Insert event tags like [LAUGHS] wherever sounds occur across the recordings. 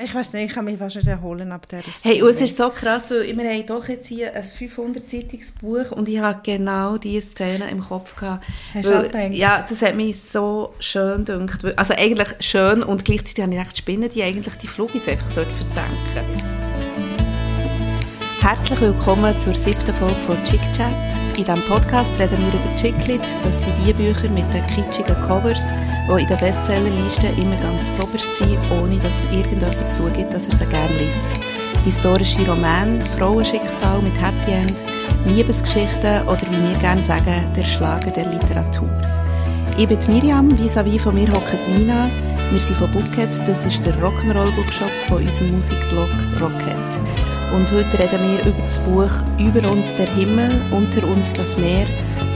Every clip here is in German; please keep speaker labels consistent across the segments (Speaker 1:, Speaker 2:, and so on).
Speaker 1: Ich weiß nicht, ich kann mich fast nicht erholen ab dieser
Speaker 2: Szene. Hey, und es ist so krass, weil wir haben doch jetzt hier ein 500-seitiges und ich habe genau diese Szene im Kopf gehabt. Hast weil, du Ja, das hat mich so schön gedacht. Also eigentlich schön und gleichzeitig habe ich gedacht, Spinnen, die eigentlich die Flugis einfach dort versenken. Herzlich willkommen zur siebten Folge von Chick Chat. In diesem Podcast reden wir über Chicklit. Das sind die Bücher mit den kitschigen Covers, die in der Bestsellerliste immer ganz zoberst sind, ohne dass irgendjemand zugibt, dass er sie gerne liest. Historische Romane, Frauenschicksal mit Happy End, Liebesgeschichten oder wie wir gerne sagen, der Schlager der Literatur. Ich bin Miriam, vis-à-vis von mir hockt Nina. Wir sind von Bookhead, das ist der Rock'n'Roll Bookshop von unserem Musikblog Rockhead. Und heute reden wir über das Buch Über uns der Himmel, unter uns das Meer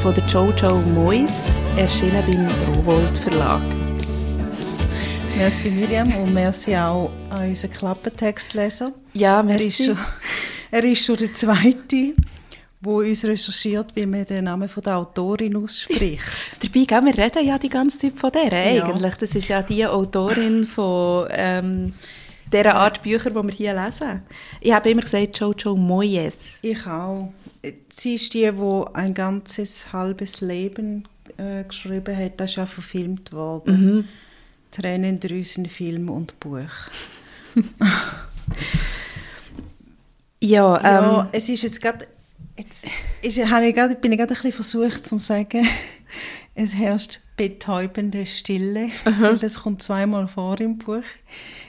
Speaker 2: von der Jojo Mois, erschienen beim Rowold Verlag.
Speaker 1: Merci Miriam und merci auch an unseren Klappentextleser.
Speaker 2: Ja, merci. Er ist
Speaker 1: schon, er ist schon der Zweite, der uns recherchiert, wie man den Namen von der Autorin ausspricht. [LAUGHS]
Speaker 2: Dabei, gell, wir reden ja die ganze Zeit von der eigentlich. Ja. Das ist ja die Autorin von... Ähm, dieser Art Bücher, die wir hier lesen. Ich habe immer gesagt Jojo Moyes.
Speaker 1: Ich auch. Sie ist die, die ein ganzes halbes Leben äh, geschrieben hat. Das ist ja verfilmt worden. Mhm. Tränendrüsen, Film und Buch. [LAUGHS]
Speaker 2: ja, ähm,
Speaker 1: ja, es ist jetzt gerade... Jetzt ist, habe ich grad, bin ich gerade ein bisschen versucht zu sagen, [LAUGHS] es herrscht betäubende Stille. Aha. Das kommt zweimal vor im Buch.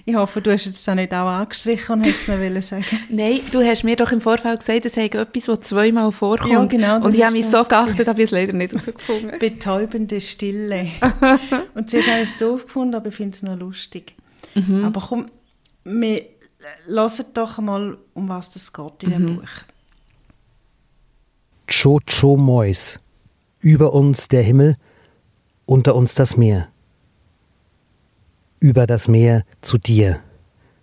Speaker 1: Ich hoffe, du hast es dann nicht auch angestrichen und hast es noch sagen [LAUGHS]
Speaker 2: Nein, du hast mir doch im Vorfeld gesagt, es sei etwas, das zweimal vorkommt.
Speaker 1: Ja, genau.
Speaker 2: Und ich habe mich so geachtet, habe ich es leider nicht herausgefunden.
Speaker 1: Betäubende Stille. [LAUGHS] und zuerst habe ich es doof gefunden, aber ich finde es noch lustig. Mhm. Aber komm, wir hören doch mal, um was das geht in dem mhm. Buch.
Speaker 3: Cho-Cho Mois. Über uns der Himmel, unter uns das Meer über das Meer zu dir.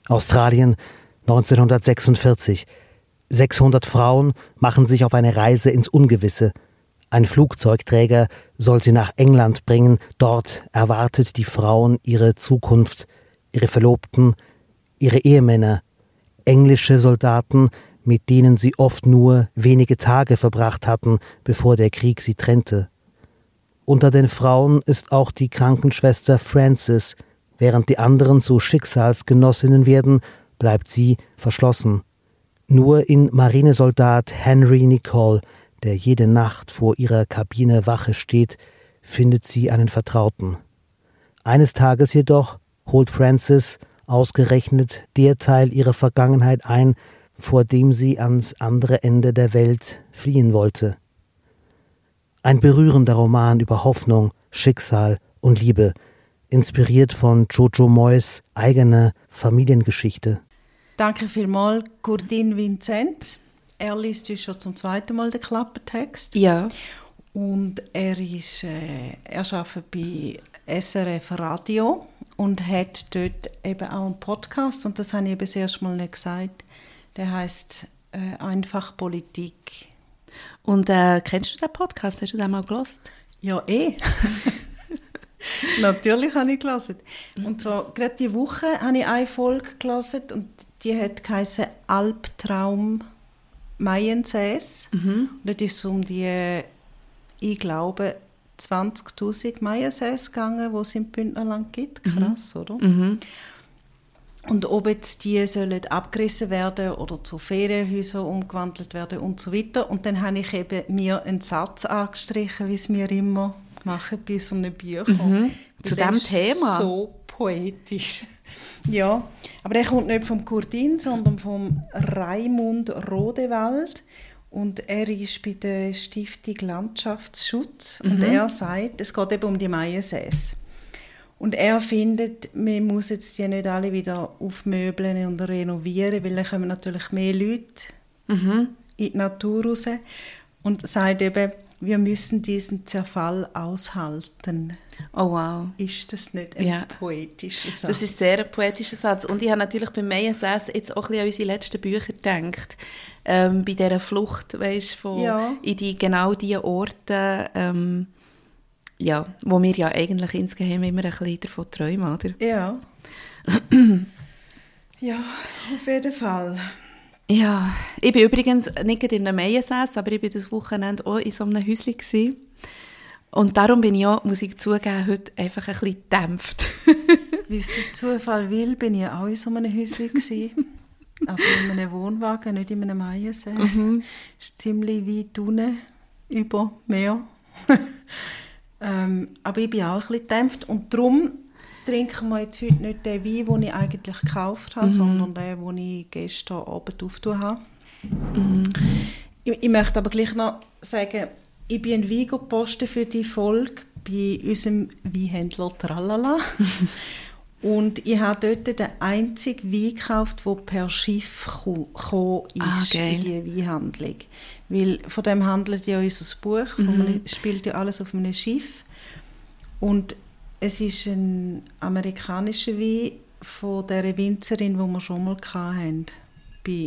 Speaker 3: Australien 1946. 600 Frauen machen sich auf eine Reise ins Ungewisse. Ein Flugzeugträger soll sie nach England bringen. Dort erwartet die Frauen ihre Zukunft, ihre Verlobten, ihre Ehemänner, englische Soldaten, mit denen sie oft nur wenige Tage verbracht hatten, bevor der Krieg sie trennte. Unter den Frauen ist auch die Krankenschwester Frances, Während die anderen zu Schicksalsgenossinnen werden, bleibt sie verschlossen. Nur in Marinesoldat Henry Nicole, der jede Nacht vor ihrer Kabine Wache steht, findet sie einen Vertrauten. Eines Tages jedoch holt Francis ausgerechnet der Teil ihrer Vergangenheit ein, vor dem sie ans andere Ende der Welt fliehen wollte. Ein berührender Roman über Hoffnung, Schicksal und Liebe, inspiriert von Jojo Moyes eigener Familiengeschichte.
Speaker 1: Danke vielmals, Gurdin Vincent. Er liest uns schon zum zweiten Mal den Klappertext.
Speaker 2: Ja.
Speaker 1: Und er, ist, äh, er arbeitet bei SRF Radio und hat dort eben auch einen Podcast. Und das habe ich eben das erste Mal nicht gesagt. Der heißt äh, Einfach Politik.
Speaker 2: Und äh, kennst du den Podcast? Hast du den mal gelost?
Speaker 1: Ja, eh. [LAUGHS] [LAUGHS] Natürlich habe ich gelesen. Und zwar gerade diese Woche habe ich eine Folge gelesen und die hat geheißen Albtraum Maiensäß. Mhm. Und dort ist es um die, ich glaube, 20'000 Maiensäß gegangen, die es im Bündnerland gibt. Mhm. Krass, mhm. oder? Mhm. Und ob jetzt die sollen abgerissen werden oder zu Ferienhäusern umgewandelt werden und so weiter. Und dann habe ich eben mir einen Satz angestrichen, wie es mir immer machen bei so einem Büchern. Mhm.
Speaker 2: Zu diesem Thema?
Speaker 1: so poetisch. [LAUGHS] Ja, aber der kommt nicht vom Kurdin, sondern vom Raimund Rodewald. Und er ist bei der Stiftung Landschaftsschutz. Mhm. Und er sagt, es geht eben um die Maiensäß. Und er findet, man muss jetzt die nicht alle wieder aufmöbeln und renovieren, weil dann kommen natürlich mehr Leute mhm. in die Natur raus. Und sagt eben, wir müssen diesen Zerfall aushalten.
Speaker 2: Oh wow.
Speaker 1: Ist das nicht ein ja. poetischer Satz?
Speaker 2: Das ist sehr ein poetischer Satz. Und ich habe natürlich bei Mayas jetzt auch ein bisschen an unsere letzten Bücher gedacht. Ähm, bei dieser Flucht, weißt, von ja. in die, genau diese Orte, ähm, ja, wo wir ja eigentlich insgeheim immer ein bisschen davon träumen, oder?
Speaker 1: Ja. [CLEARS THROAT] Ja, auf jeden Fall.
Speaker 2: Ja, ich bin übrigens nicht in einem Meiensäß, aber ich war das Wochenende auch in so einem Häuschen. Gewesen. Und darum bin ich auch, muss ich zugeben, heute einfach ein bisschen gedämpft. [LAUGHS]
Speaker 1: Wie es der Zufall will, bin ich auch in so einem Häuschen. Gewesen. Also in einem Wohnwagen, nicht in einem Meiensäß. Mhm. ist ziemlich weit unten, über Meer. [LAUGHS] ähm, aber ich bin auch ein bisschen gedämpft und darum trinken wir jetzt heute nicht den Wein, den ich eigentlich gekauft habe, mhm. sondern den, den ich gestern Abend aufgetan habe. Mhm. Ich, ich, möchte aber gleich noch sagen, ich bin ein Wein gepostet für die Folge bei unserem Weinhändler Tralala. [LAUGHS] Und ich habe dort den einzigen Wein gekauft, der per Schiff gekommen ist ah, in die Weinhandlung. Weil von dem handelt ja unser Buch, mhm. spielt ja alles auf einem Schiff. Und es ist ein amerikanischer Wein von der Winzerin, die wir schon mal hatten. Bei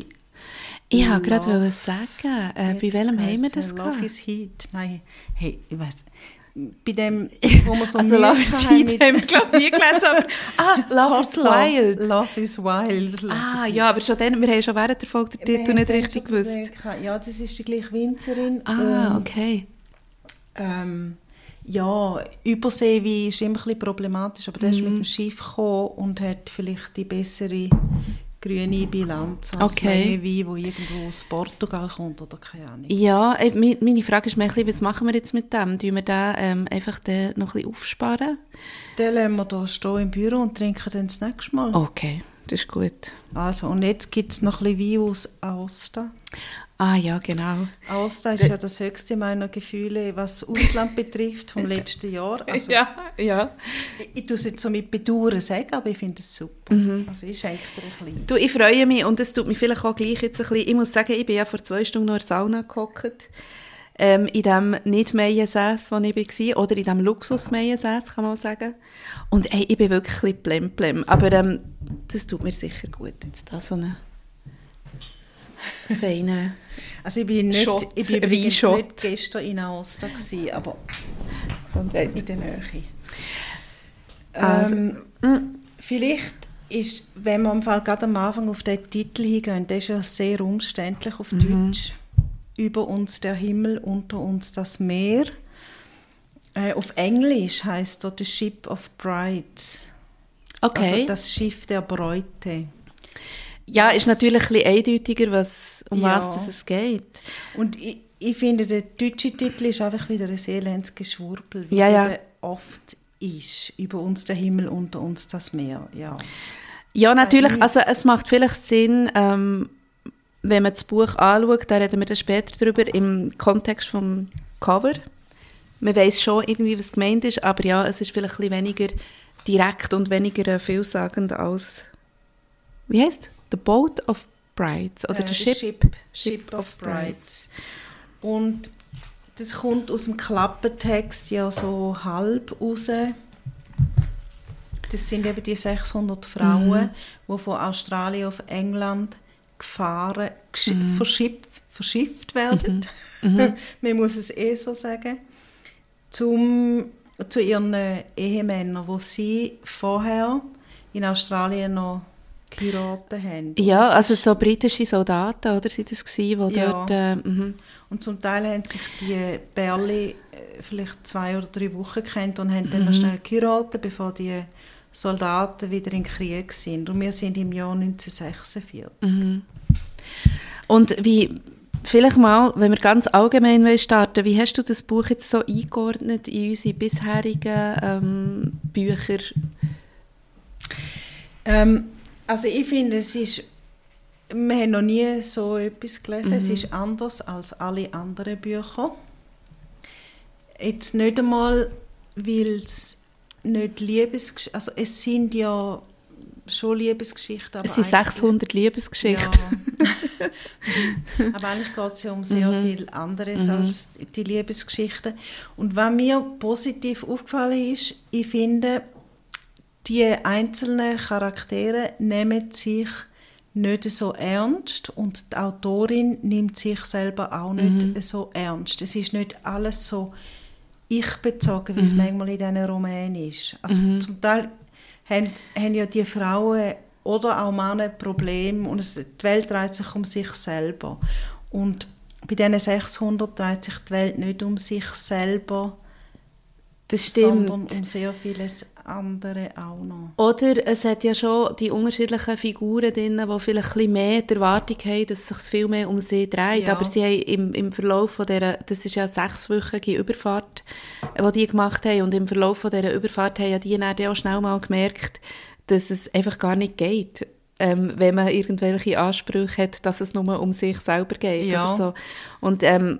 Speaker 2: ich wollte gerade sagen, äh, bei welchem haben wir das
Speaker 1: Love gehabt? is Heat. Nein, hey, ich weiß bei dem, [LAUGHS] wo wir so
Speaker 2: also Love is Heat haben wir glaube nie gelesen, aber [LAUGHS] ah, Love is Wild.
Speaker 1: Love is Wild.
Speaker 2: Love ah, is ja, aber schon dann, wir haben schon während der Folge den Titel nicht richtig gewusst.
Speaker 1: Ja, das ist die gleiche Winzerin.
Speaker 2: Ah, okay.
Speaker 1: Ähm, ja, Überseewein ist immer ein bisschen problematisch, aber der ist mit mhm. dem Schiff gekommen und hat vielleicht die bessere grüne Bilanz als okay. Wein, der irgendwo aus Portugal kommt oder keine Ahnung.
Speaker 2: Ja, äh, meine Frage ist mehr, was machen wir jetzt mit dem? Tun wir den ähm, einfach den noch ein bisschen aufsparen?
Speaker 1: Den lassen wir hier stehen im Büro und trinken dann das nächste Mal.
Speaker 2: Okay, das ist gut.
Speaker 1: Also, und jetzt gibt es noch ein bisschen Wein aus Aosta.
Speaker 2: Ah ja, genau.
Speaker 1: Aosta ist ja das höchste meiner Gefühle, was Ausland [LAUGHS] betrifft, vom letzten Jahr. [LAUGHS]
Speaker 2: Also, ja, ja.
Speaker 1: Ich, ich tue es jetzt so mit Bedauern sagen, aber ich finde es super. Mhm. Also ich schenke dir ein bisschen.
Speaker 2: Du, ich freue mich und es tut mir vielleicht auch gleich jetzt ein bisschen, ich muss sagen, ich bin ja vor zwei Stunden noch in der Sauna gehockt. Ähm, in dem nicht Meiensäß, wo ich war, oder in dem luxus meiensäß kann man sagen. Und ey, ich bin wirklich ein bisschen blem-blem. Aber ähm, das tut mir sicher gut, jetzt da so eine [LAUGHS] feine
Speaker 1: Also ich bin nicht, Shot, ich bin nicht gestern in Aosta gewesen, aber in der Nähe. Also, ähm, mm. vielleicht ist, wenn wir am Fall gerade am Anfang auf den Titel hingehen, der ist ja sehr umständlich auf mhm. Deutsch. Über uns der Himmel, unter uns das Meer. Äh, auf Englisch heißt dort The Ship of Brides.
Speaker 2: Okay.
Speaker 1: Also das Schiff der Bräute.
Speaker 2: Ja, ist natürlich ein bisschen eindeutiger, was, um ja. was es geht.
Speaker 1: Und ich, ich finde, der deutsche Titel ist einfach wieder ein elendes Geschwurbel, wie
Speaker 2: ja,
Speaker 1: es
Speaker 2: ja.
Speaker 1: oft ist. Über uns der Himmel, unter uns das Meer. Ja,
Speaker 2: ja natürlich. Also es macht vielleicht Sinn, ähm, wenn man das Buch anschaut, da reden wir dann später darüber, im Kontext vom Cover. Man weiß schon irgendwie, was gemeint ist, aber ja, es ist vielleicht ein bisschen weniger direkt und weniger äh, vielsagend als... Wie heißt The Boat of Brides oder
Speaker 1: äh,
Speaker 2: the Ship,
Speaker 1: Ship, Ship of Brides. Und das kommt aus dem Klappentext ja so halb raus. Das sind eben die 600 Frauen, mhm. die von Australien auf England gefahren, mhm. verschifft, verschifft werden. Mhm. [LAUGHS] mhm. Man muss es eh so sagen. Zum, zu ihren Ehemännern, wo sie vorher in Australien noch geheiratet haben.
Speaker 2: Ja, also so britische Soldaten, oder, sind das gewesen, die ja. dort... Äh,
Speaker 1: mhm. und zum Teil haben sich die Berli äh, vielleicht zwei oder drei Wochen kennt und haben mhm. dann noch schnell geheiratet, bevor die Soldaten wieder in Krieg sind. Und wir sind im Jahr 1946.
Speaker 2: Mhm. Und wie, vielleicht mal, wenn wir ganz allgemein starten, wie hast du das Buch jetzt so eingeordnet in unsere bisherigen ähm, Bücher?
Speaker 1: Ähm, also ich finde, es ist, wir haben noch nie so etwas gelesen. Mhm. Es ist anders als alle anderen Bücher. Jetzt nicht einmal, weil es nicht Liebesgeschichten, also es sind ja schon Liebesgeschichten.
Speaker 2: es sind 600 Liebesgeschichten.
Speaker 1: Ja. aber eigentlich geht es ja um sehr mhm. viel anderes mhm. als die Liebesgeschichten. Und was mir positiv aufgefallen ist, ich finde, die einzelnen Charaktere nehmen sich nicht so ernst und die Autorin nimmt sich selber auch nicht mhm. so ernst. Es ist nicht alles so ich-bezogen, wie mhm. es manchmal in diesen Romanen ist. Also mhm. zum Teil haben, haben ja die Frauen oder auch Männer Probleme und es, die Welt dreht sich um sich selber. Und bei diesen 600 dreht sich die Welt nicht um sich selber,
Speaker 2: das stimmt.
Speaker 1: sondern um sehr vieles andere auch noch.
Speaker 2: Oder es hat ja schon die unterschiedlichen Figuren drin, die vielleicht ein mehr die Erwartung haben, dass es sich viel mehr um sie dreht.
Speaker 1: Ja.
Speaker 2: Aber sie haben im, im Verlauf von dieser, das ist ja eine sechswöchige Überfahrt, die die gemacht haben, und im Verlauf von dieser Überfahrt haben ja die dann auch schnell mal gemerkt, dass es einfach gar nicht geht. Ähm, wenn man irgendwelche Ansprüche hat, dass es nur um sich selber geht.
Speaker 1: Ja.
Speaker 2: Oder so. Und ähm,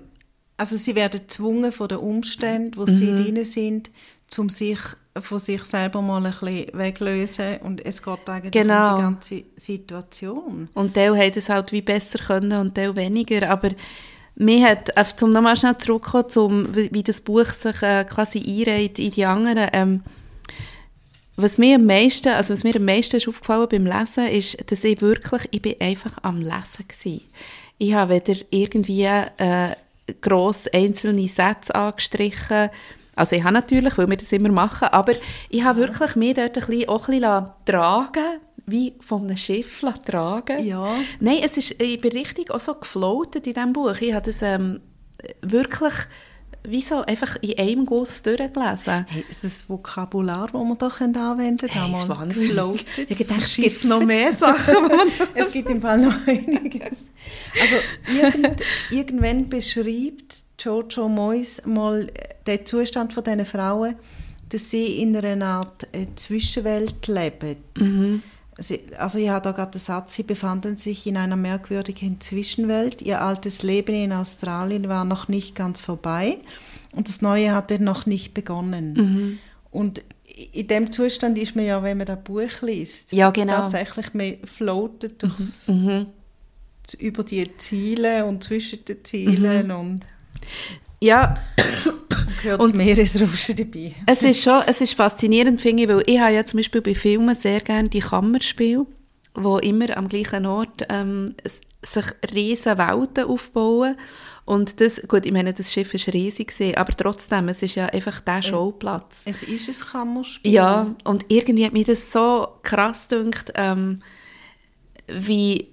Speaker 1: Also sie werden gezwungen von den Umständen, wo
Speaker 2: Mhm.
Speaker 1: sie drin sind, um sich von sich selber mal ein bisschen weglösen und es geht eigentlich
Speaker 2: Genau.
Speaker 1: um die ganze Situation.
Speaker 2: Und Teil haben es halt wie besser können und Teil weniger. Aber mir hat, zum nochmal schnell zurückzukommen, zum, wie wie das Buch sich äh, quasi einreiht in die anderen, ähm, was mir am meisten, also was mir am meisten ist aufgefallen beim Lesen, ist, dass ich wirklich, ich bin einfach am Lesen gewesen. Ich habe weder irgendwie äh, gross einzelne Sätze angestrichen, also ich habe natürlich, weil wir das immer machen, aber ich habe wirklich mich dort ein bisschen, auch ein bisschen tragen wie von einem Schiff tragen.
Speaker 1: Ja.
Speaker 2: Nein, es ist, ich bin richtig auch so gefloatet in diesem Buch. Ich habe das ähm, wirklich wie so einfach in einem Guss durchgelesen.
Speaker 1: Hey, ist das Vokabular, das wir da anwenden können?
Speaker 2: Hey, ist
Speaker 1: Einmal
Speaker 2: Wahnsinn.
Speaker 1: gefloatet,
Speaker 2: Ich
Speaker 1: verschifft.
Speaker 2: gibt noch mehr Sachen, man... [LAUGHS]
Speaker 1: Es gibt im Fall noch einiges. Also irgend, [LAUGHS] irgendwann beschreibt Jojo Moyes mal den Zustand von diesen Frauen, dass sie in einer Art äh, Zwischenwelt leben. Sie, also ich habe da gerade den Satz, sie befanden sich in einer merkwürdigen Zwischenwelt. Ihr altes Leben in Australien war noch nicht ganz vorbei und das Neue hatte noch nicht begonnen. Und in dem Zustand ist man ja, wenn man das Buch liest,
Speaker 2: Ja, genau.
Speaker 1: tatsächlich, man floatet durchs, über die Ziele und zwischen den Zielen und
Speaker 2: Ja,
Speaker 1: hört das Meeresrauschen dabei.
Speaker 2: es ist schon, es ist faszinierend, finde ich, weil ich habe ja zum Beispiel bei Filmen sehr gerne die Kammerspiele, wo immer am gleichen Ort ähm, sich riesen Welten aufbauen und das, gut, ich meine, das Schiff war riesig, gewesen, aber trotzdem, es ist ja einfach der Showplatz.
Speaker 1: Es ist ein Kammerspiel.
Speaker 2: Ja, und irgendwie hat mich das so krass gedacht, ähm, wie,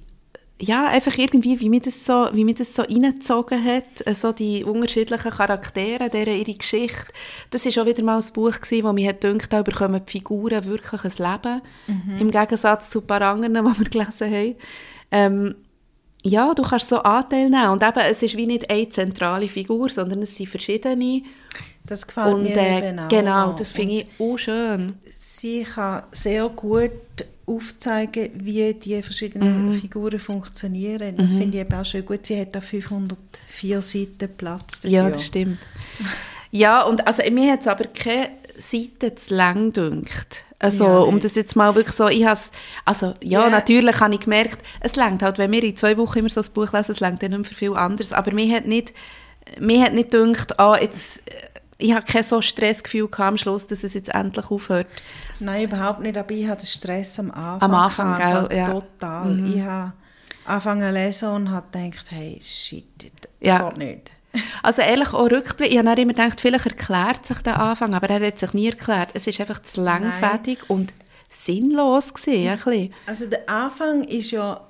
Speaker 2: ja, einfach irgendwie, wie mich das so, wie mich das so reingezogen hat, äh, so die unterschiedlichen Charaktere, deren ihre Geschichte. Das ist auch wieder mal ein Buch gewesen, wo mir hat gedacht, da bekommen die Figuren wirklich ein Leben, im Gegensatz zu ein paar anderen, [LAUGHS] die wir gelesen haben. Ähm, ja, du kannst so Anteil nehmen und eben, es ist wie nicht eine zentrale Figur, sondern es sind verschiedene
Speaker 1: Das gefällt
Speaker 2: und
Speaker 1: mir
Speaker 2: äh,
Speaker 1: eben auch.
Speaker 2: genau, das finde ich auch schön.
Speaker 1: Sie kann sehr gut aufzeigen, wie die verschiedenen
Speaker 2: Mhm.
Speaker 1: Figuren funktionieren. Das finde ich eben auch schön gut. Sie hat da 504 Seiten Platz dafür.
Speaker 2: Ja, das stimmt. Ja, und also mir hat es aber keine Seite zu lang gedünkt. Also,
Speaker 1: Ja,
Speaker 2: um das jetzt mal wirklich so, ich has, also, ja,
Speaker 1: Ja.
Speaker 2: natürlich habe ich gemerkt, es längt halt, wenn wir in zwei Wochen immer so ein Buch lesen, es längt dann nicht mehr für viel anderes, aber mir hat nicht, mir hat nicht gedacht, ah, jetzt, ich habe kein so Stressgefühl am Schluss, dass es jetzt endlich aufhört.
Speaker 1: Nein, überhaupt nicht. Aber ich hatte Stress am Anfang.
Speaker 2: Am Anfang, gell, ja. Mhm.
Speaker 1: Total. Ich habe angefangen zu lesen und habe gedacht, hey, shit, das
Speaker 2: Ja.
Speaker 1: geht nicht. [LAUGHS]
Speaker 2: Also ehrlich, auch Rückblick, ich habe immer gedacht, vielleicht erklärt sich der Anfang, aber er hat sich nie erklärt. Es ist einfach zu langfädig und sinnlos gewesen, ein bisschen.
Speaker 1: Also der Anfang ist ja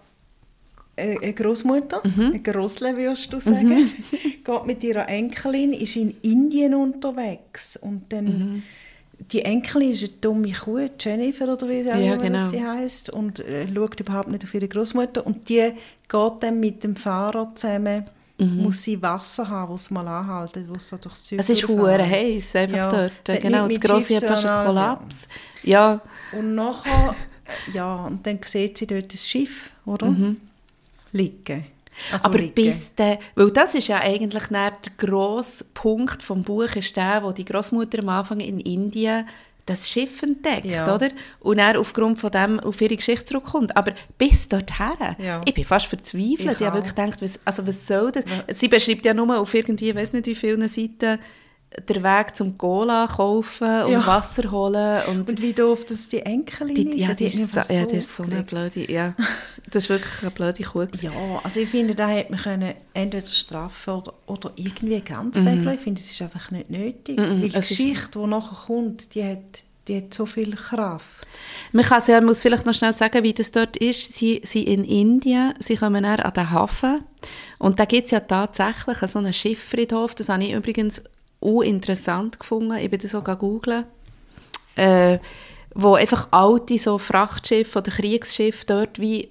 Speaker 1: eine Großmutter,
Speaker 2: Mhm.
Speaker 1: eine Grossle würdest du sagen, [LAUGHS] geht mit ihrer Enkelin, ist in Indien unterwegs und dann
Speaker 2: Mhm.
Speaker 1: die Enkelin ist eine dumme Kuh, Jennifer oder wie auch
Speaker 2: Ja, genau.
Speaker 1: sie heißt und äh, schaut überhaupt nicht auf ihre Großmutter und die geht dann mit dem Fahrer zusammen, muss sie Wasser haben, wo sie mal anhalten, wo sie da durchs Zeug
Speaker 2: Mhm. Es ist hure heiß, einfach
Speaker 1: Ja,
Speaker 2: dort. Genau,
Speaker 1: mit-
Speaker 2: das
Speaker 1: mit
Speaker 2: Grosse
Speaker 1: Schiff
Speaker 2: hat fast einen
Speaker 1: zueinander,
Speaker 2: Kollaps. Ja,
Speaker 1: Und nachher, äh, ja, und dann sieht sie dort das Schiff, oder? Liegen. Also
Speaker 2: aber
Speaker 1: liegen.
Speaker 2: bis der, weil das ist ja eigentlich der grosse Punkt vom Buch, ist der, wo die Großmutter am Anfang in Indien das Schiff entdeckt,
Speaker 1: Ja.
Speaker 2: oder? Und er aufgrund von dem auf ihre Geschichte zurückkommt. Aber bis dorthin,
Speaker 1: Ja.
Speaker 2: ich bin fast verzweifelt.
Speaker 1: Ich
Speaker 2: Ich, habe wirklich gedacht, was, also was soll das? Sie beschreibt ja nur auf irgendwie, ich weiß nicht wie vielen Seiten, den Weg zum Cola kaufen und
Speaker 1: Ja.
Speaker 2: Wasser holen und,
Speaker 1: Und wie doof das die Enkelin
Speaker 2: die,
Speaker 1: ist.
Speaker 2: ja, die
Speaker 1: mich
Speaker 2: ist, so, ja, die ist so eine blöde, ja, das ist wirklich eine blöde Kuh. [LAUGHS]
Speaker 1: Ja, also ich finde, da hätte man können entweder straffen oder, oder irgendwie ganz
Speaker 2: Mhm.
Speaker 1: weglassen. Ich finde, es ist einfach nicht nötig. Weil die Geschichte, die nachher kommt, die hat die hat so viel Kraft.
Speaker 2: Man kann ja, muss vielleicht noch schnell sagen, wie das dort ist. Sie sind in Indien, sie kommen dann an den Hafen und da gibt es ja tatsächlich so einen Schifffriedhof, das habe ich übrigens auch interessant gefunden, ich bin das auch googeln, äh, wo einfach alte so Frachtschiffe oder Kriegsschiffe dort wie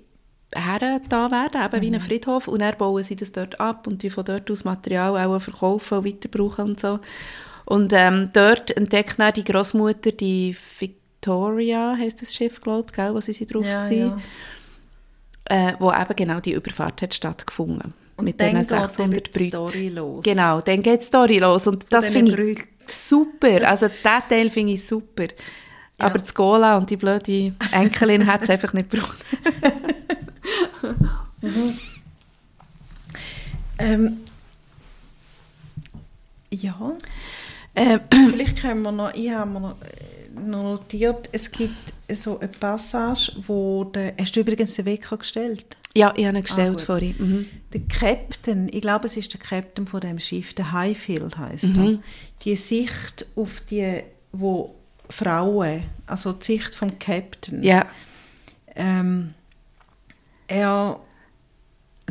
Speaker 2: her da werden, eben mhm. wie ein Friedhof und dann bauen sie das dort ab und die von dort aus Material auch verkaufen und weiterbrauchen und so. Und ähm, dort entdeckt dann die Großmutter die Victoria, heißt das Schiff, glaube ich, wo sie, sie drauf ja, ja. Äh, wo eben genau die Überfahrt hat stattgefunden.
Speaker 1: Und mit diesen 600 Brüten. los.
Speaker 2: Genau, dann geht die Story los. Und Von das finde ich super. Also diesen Teil finde ich super. Ja. Aber die Gola und die blöde Enkelin hat es [LAUGHS] einfach nicht gebraucht.
Speaker 1: mhm. ähm, ja. Ähm, Vielleicht können wir noch, ich habe mir äh, noch notiert, es gibt so eine Passage, wo der, hast du übrigens den Wecker gestellt?
Speaker 2: Ja, ich habe ihn gestellt ah, vorhin. Mhm.
Speaker 1: Der Captain, ich glaube, es ist der Captain von dem Schiff, der Highfield heißt mhm. er. Die Sicht auf die, wo Frauen, also die Sicht vom Captain.
Speaker 2: Ja.
Speaker 1: Ähm, er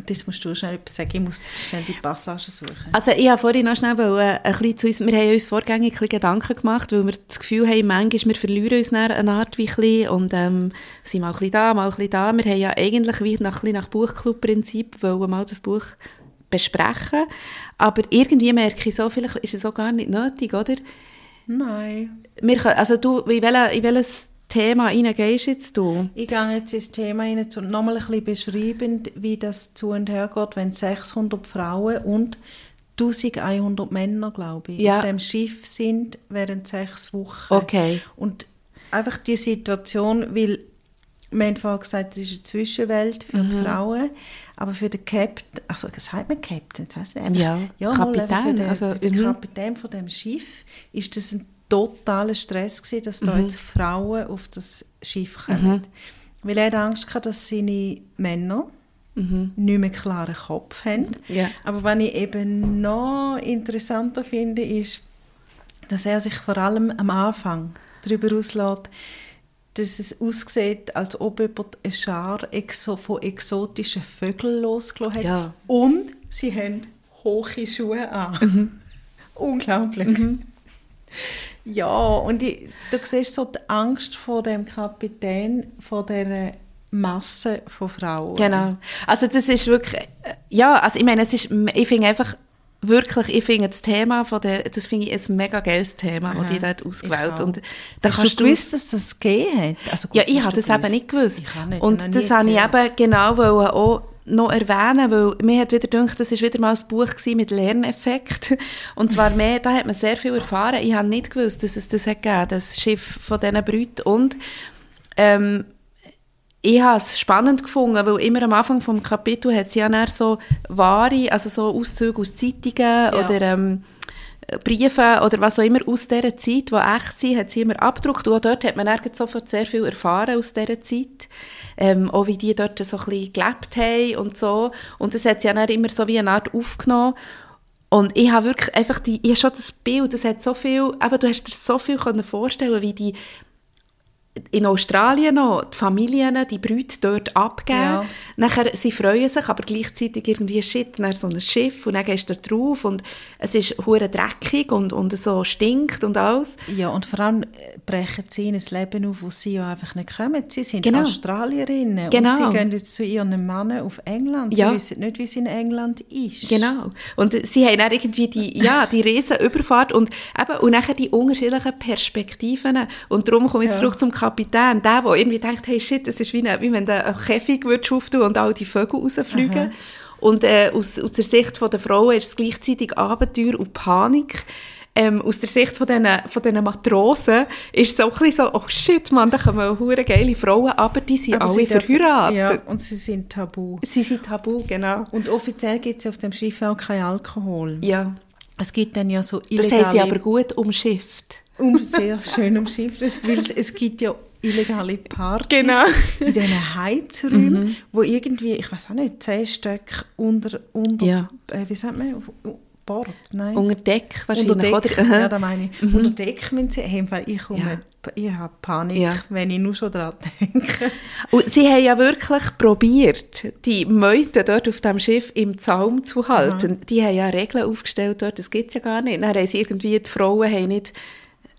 Speaker 1: das musst du schnell etwas sagen. Ich muss schnell die Passage suchen.
Speaker 2: Also ich habe vorhin noch schnell ein bisschen zu uns, wir haben uns vorgängig ein Gedanken gemacht, weil wir das Gefühl haben, manchmal wir verlieren uns eine Art wie ein bisschen und ähm, sind mal ein bisschen da, mal ein bisschen da. Wir haben ja eigentlich wie nach, nach Buchclub-Prinzip mal das Buch besprechen, aber irgendwie merke ich so, vielleicht ist es auch gar nicht nötig, oder?
Speaker 1: Nein.
Speaker 2: Wir können, also du, in, welches, in welches Thema reingehst jetzt du?
Speaker 1: Ich gehe jetzt ins Thema rein, um nochmal ein bisschen beschreiben, wie das zu und her geht, wenn 600 Frauen und 1100 Männer, glaube ich, ja. auf dem Schiff sind während sechs Wochen.
Speaker 2: Okay.
Speaker 1: Und einfach die Situation, weil wir haben vorhin gesagt, es ist eine Zwischenwelt für mhm. die Frauen, aber für den Captain, also das sagt man Captain, das heisst
Speaker 2: einfach, ja, ja Kapitän,
Speaker 1: für den, also, für den mhm. Kapitän von dem Schiff ist das ein totaler Stress gewesen, dass mhm. da jetzt Frauen auf das Schiff kommen. Mhm. Weil er hat Angst hatte, dass seine Männer mhm. nicht mehr klaren Kopf haben.
Speaker 2: Ja.
Speaker 1: Aber was ich eben noch interessanter finde, ist, dass er sich vor allem am Anfang darüber auslässt, dass es aussieht, als ob jemand eine Schar von exotischen Vögeln losgelassen hat.
Speaker 2: Ja.
Speaker 1: Und sie haben hohe Schuhe an. Mhm. [LAUGHS] Unglaublich. Mhm. Ja, und ich, du siehst so die Angst vor dem Kapitän, vor dieser Masse von Frauen.
Speaker 2: Genau. Also das ist wirklich, ja, also ich meine, es ist, ich finde einfach, wirklich, ich finde das Thema von der, das finde ich ein mega geiles Thema, das die dort ausgewählt und
Speaker 1: da Hast du gewusst, dass das gegeben
Speaker 2: hat? Also gut, ja, ich habe das gewusst. eben nicht gewusst. Nicht, und das habe ich eben genau auch noch erwähnen, weil mir hat wieder gedacht, das war wieder mal ein Buch mit Lerneffekt. Und zwar mehr, da hat man sehr viel erfahren. Ich habe nicht gewusst, dass es das hat gegeben, das Schiff von diesen Brüten. Und ähm, ich habe es spannend gefunden, weil immer am Anfang des Kapitels hat sie ja so Ware, also so Auszüge aus Zeitungen ja. oder ähm, Briefe oder was auch immer aus dieser Zeit, die echt sind, hat sie immer abgedruckt. Und dort hat man sofort sehr viel erfahren aus dieser Zeit ähm, auch wie die dort so ein bisschen gelebt haben und so. Und das hat sie dann immer so wie eine Art aufgenommen. Und ich habe wirklich einfach die, ich habe schon das Bild, das hat so viel, aber du hast dir so viel vorstellen wie die in Australien noch die Familien, die Brüder dort abgeben. Ja. Nachher, sie freuen sich, aber gleichzeitig irgendwie shit, dann so ein Schiff und dann gehst du da drauf und es ist hure dreckig und, und so stinkt und alles.
Speaker 1: Ja, und vor allem äh, brechen sie in ein Leben auf, wo sie ja einfach nicht kommen. Sie sind genau. Australierinnen
Speaker 2: genau.
Speaker 1: und sie gehen jetzt zu ihren Männern auf England. Sie ja. wissen nicht, wie es in England ist.
Speaker 2: Genau. Und sie haben dann irgendwie die, ja, die riesen Überfahrt und eben, und nachher die unterschiedlichen Perspektiven. Und darum komme ich ja. zurück zum Kapitän, der, der irgendwie denkt, hey shit, das ist wie, eine, wie wenn du einen Käfig auftun und all die Vögel rausfliegen. Aha. Und äh, aus, aus der Sicht der Frauen ist es gleichzeitig Abenteuer und Panik. Ähm, aus der Sicht von diesen, von diesen Matrosen ist es so ein bisschen so, oh shit, man, da kommen hure geile Frauen, aber die sind aber alle verheiratet.
Speaker 1: Ja, und sie sind tabu.
Speaker 2: Sie sind tabu, genau.
Speaker 1: Und offiziell gibt es auf dem Schiff auch keinen Alkohol.
Speaker 2: Ja.
Speaker 1: Es gibt dann ja so illegale...
Speaker 2: Das haben sie aber gut umschifft
Speaker 1: um, sehr [LAUGHS] schön umschifft, weil es, es gibt ja illegale Partys
Speaker 2: genau.
Speaker 1: in diesen Heizräumen, mhm. wo irgendwie, ich weiß auch nicht, zehn Stück unter, unter
Speaker 2: ja.
Speaker 1: äh, wie sagt man, Bord, nein.
Speaker 2: Unter Deck wahrscheinlich,
Speaker 1: unter Deck, oder? Ja, da meine ich. Mhm. Unter Deck müssen sie weil ich komme, ich habe Panik, ja. wenn ich nur schon daran denke.
Speaker 2: Und sie haben ja wirklich probiert, die Meute dort auf dem Schiff im Zaum zu halten. Aha. Die haben ja Regeln aufgestellt dort, das gibt es ja gar nicht. Dann haben sie irgendwie, die Frauen haben nicht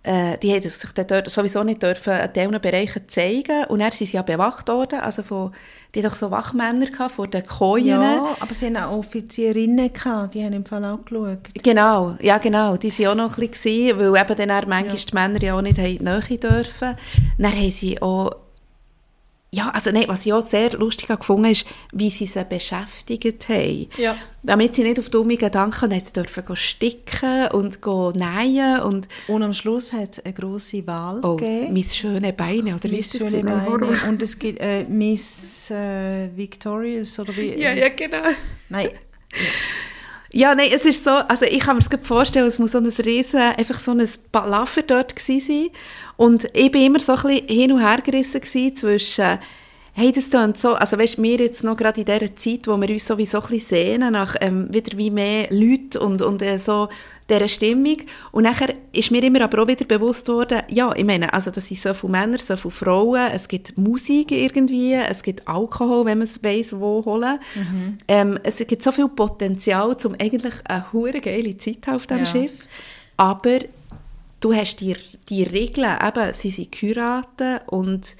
Speaker 2: äh, die hätten sich dort sowieso nicht dürfen in diesen Bereichen zeigen und dann sind sie ja bewacht worden, also von, die doch so Wachmänner vor den Kojen.
Speaker 1: Ja, aber sie hatten auch Offizierinnen, gehabt, die haben im Fall auch geschaut.
Speaker 2: Genau, ja genau, die waren auch noch ein bisschen, weil eben dann manchmal ja. die Männer ja auch nicht in die Nähe dürfen. Dann haben sie auch ja, also nein, was ich auch sehr lustig gefunden ist, wie sie sie beschäftigt haben.
Speaker 1: Ja.
Speaker 2: Damit sie nicht auf dumme Gedanken haben, sie dürfen sticken und nähen und...
Speaker 1: Und am Schluss hat es eine grosse Wahl
Speaker 2: oh,
Speaker 1: gegeben.
Speaker 2: Miss Schöne Beine, oder wie ist das?
Speaker 1: Schöne Beine. Und es gibt äh, Miss äh, Victorious, oder wie?
Speaker 2: Ja, ja, genau.
Speaker 1: Nein.
Speaker 2: Ja, [LAUGHS] nein, es ist so, also ich kann mir das vorstellen, es muss so ein riesen, einfach so ein Palaver dort gewesen sein. Und ich war immer so ein bisschen hin und her gerissen zwischen, hey, das klingt so, also weißt, wir jetzt noch gerade in dieser Zeit, wo wir uns sowieso ein bisschen sehnen nach ähm, wieder wie mehr Leute und, und äh, so dieser Stimmung. Und nachher ist mir immer aber auch wieder bewusst worden, ja, ich meine, also das sind so viele Männer, so viele Frauen, es gibt Musik irgendwie, es gibt Alkohol, wenn man es weiss, wo holen. Mhm. Ähm, es gibt so viel Potenzial, um eigentlich eine hure geile Zeit auf diesem ja. Schiff. Aber du hast die, die Regeln, eben, sie sind geheiratet und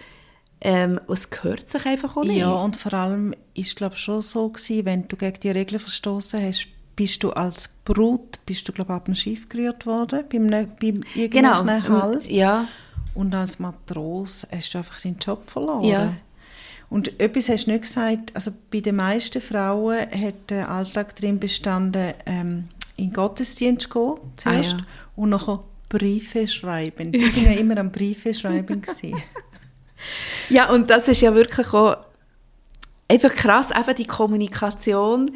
Speaker 2: ähm, es gehört sich einfach auch nicht.
Speaker 1: Ja, und vor allem ist glaube schon so gewesen, wenn du gegen die Regeln verstoßen hast, bist du als Brut, bist du glaube ab dem Schiff gerührt worden, beim, beim
Speaker 2: genau. Halt. Ja.
Speaker 1: Und als Matros hast du einfach deinen Job verloren.
Speaker 2: Ja.
Speaker 1: Und etwas hast du nicht gesagt, also bei den meisten Frauen hat der Alltag darin bestanden, ähm, in den Gottesdienst zu gehen, zuerst, ah, ja. und nachher Briefe schreiben. Die sind ja [LAUGHS] immer am Briefe schreiben [LAUGHS]
Speaker 2: Ja, und das ist ja wirklich auch einfach krass, einfach die Kommunikation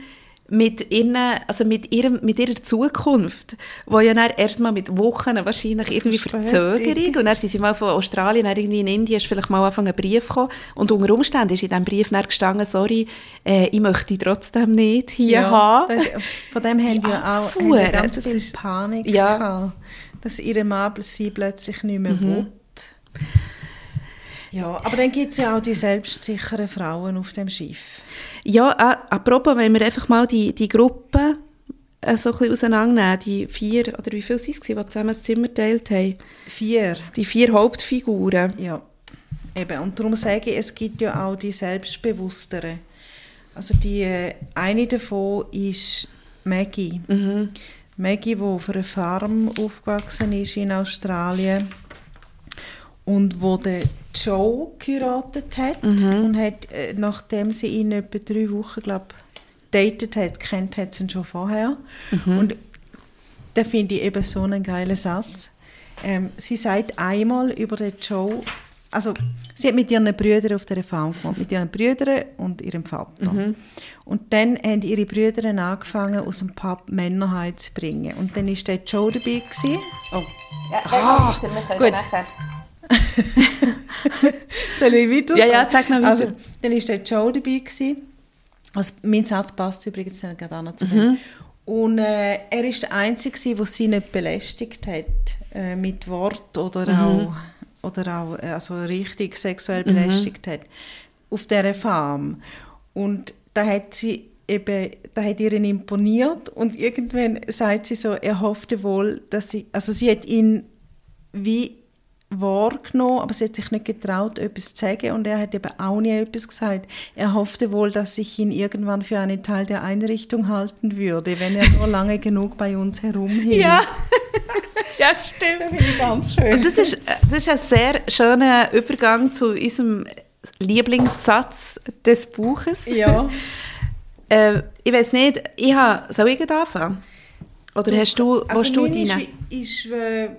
Speaker 2: mit, ihren, also mit, ihrem, mit ihrer Zukunft, wo ja dann erstmal mit Wochen wahrscheinlich irgendwie Verzögerung und dann sind sie mal von Australien, dann irgendwie in Indien, ist vielleicht mal anfangen einen Brief gekommen und unter Umständen ist in diesem Brief dann gestanden, sorry, äh, ich möchte trotzdem nicht hier ja, haben.
Speaker 1: Ist, von dem haben wir auch haben ganz viel Panik ja. gehabt dass ihre Mann sie plötzlich nicht mehr mhm. will. Ja, aber dann gibt es ja auch die selbstsicheren Frauen auf dem Schiff.
Speaker 2: Ja, äh, apropos, wenn wir einfach mal die, die Gruppe äh, so ein bisschen auseinandernehmen, die vier, oder wie viele sind es, die zusammen das Zimmer geteilt haben?
Speaker 1: Vier.
Speaker 2: Die vier Hauptfiguren.
Speaker 1: Ja, eben. Und darum sage ich, es gibt ja auch die Selbstbewussteren. Also die äh, eine davon ist Maggie. Mhm. Maggie, die auf einer Farm aufgewachsen ist in Australien und wo der Joe geheiratet hat mhm. und hat, äh, nachdem sie ihn etwa drei Wochen, glaube datet hat, kennt hat sie ihn schon vorher. Mhm. Und da finde ich eben so einen geilen Satz. Ähm, sie sagt einmal über den Joe, also sie hat mit ihren Brüdern auf der Farm gewohnt, mit ihren Brüdern und ihrem Vater. Mhm. Und dann haben ihre Brüder angefangen, aus dem Pub Männer zu bringen. Und dann war der Joe dabei. Gewesen.
Speaker 2: Oh. Ja, ah, gut. [LAUGHS]
Speaker 1: Soll ich weiter
Speaker 2: Ja, ja, sag noch weiter. Also,
Speaker 1: dann war der Joe dabei. Gewesen. Also, mein Satz passt übrigens gerade auch noch zu mhm. Und äh, er war der Einzige, der sie nicht belästigt hat, äh, mit Wort oder mhm. auch oder auch äh, also richtig sexuell mhm. belästigt mhm. hat, auf dieser Farm. Und da hat sie eben, da hat ihr imponiert und irgendwann sagt sie so, er hoffte wohl, dass sie, also sie hat ihn wie wahrgenommen, aber sie hat sich nicht getraut, etwas zu sagen und er hat eben auch nie etwas gesagt. Er hoffte wohl, dass ich ihn irgendwann für einen Teil der Einrichtung halten würde, wenn er nur lange genug bei uns herumhielt.
Speaker 2: Ja. [LAUGHS] ja, stimmt. Das finde ich ganz schön. Und das ist, das ist ein sehr schöner Übergang zu unserem Lieblingssatz des Buches.
Speaker 1: Ja. [LAUGHS]
Speaker 2: äh, ich weiß nicht, ich habe, soll ich anfangen? Oder du, hast du, also du deine?
Speaker 1: Ist, ist, äh,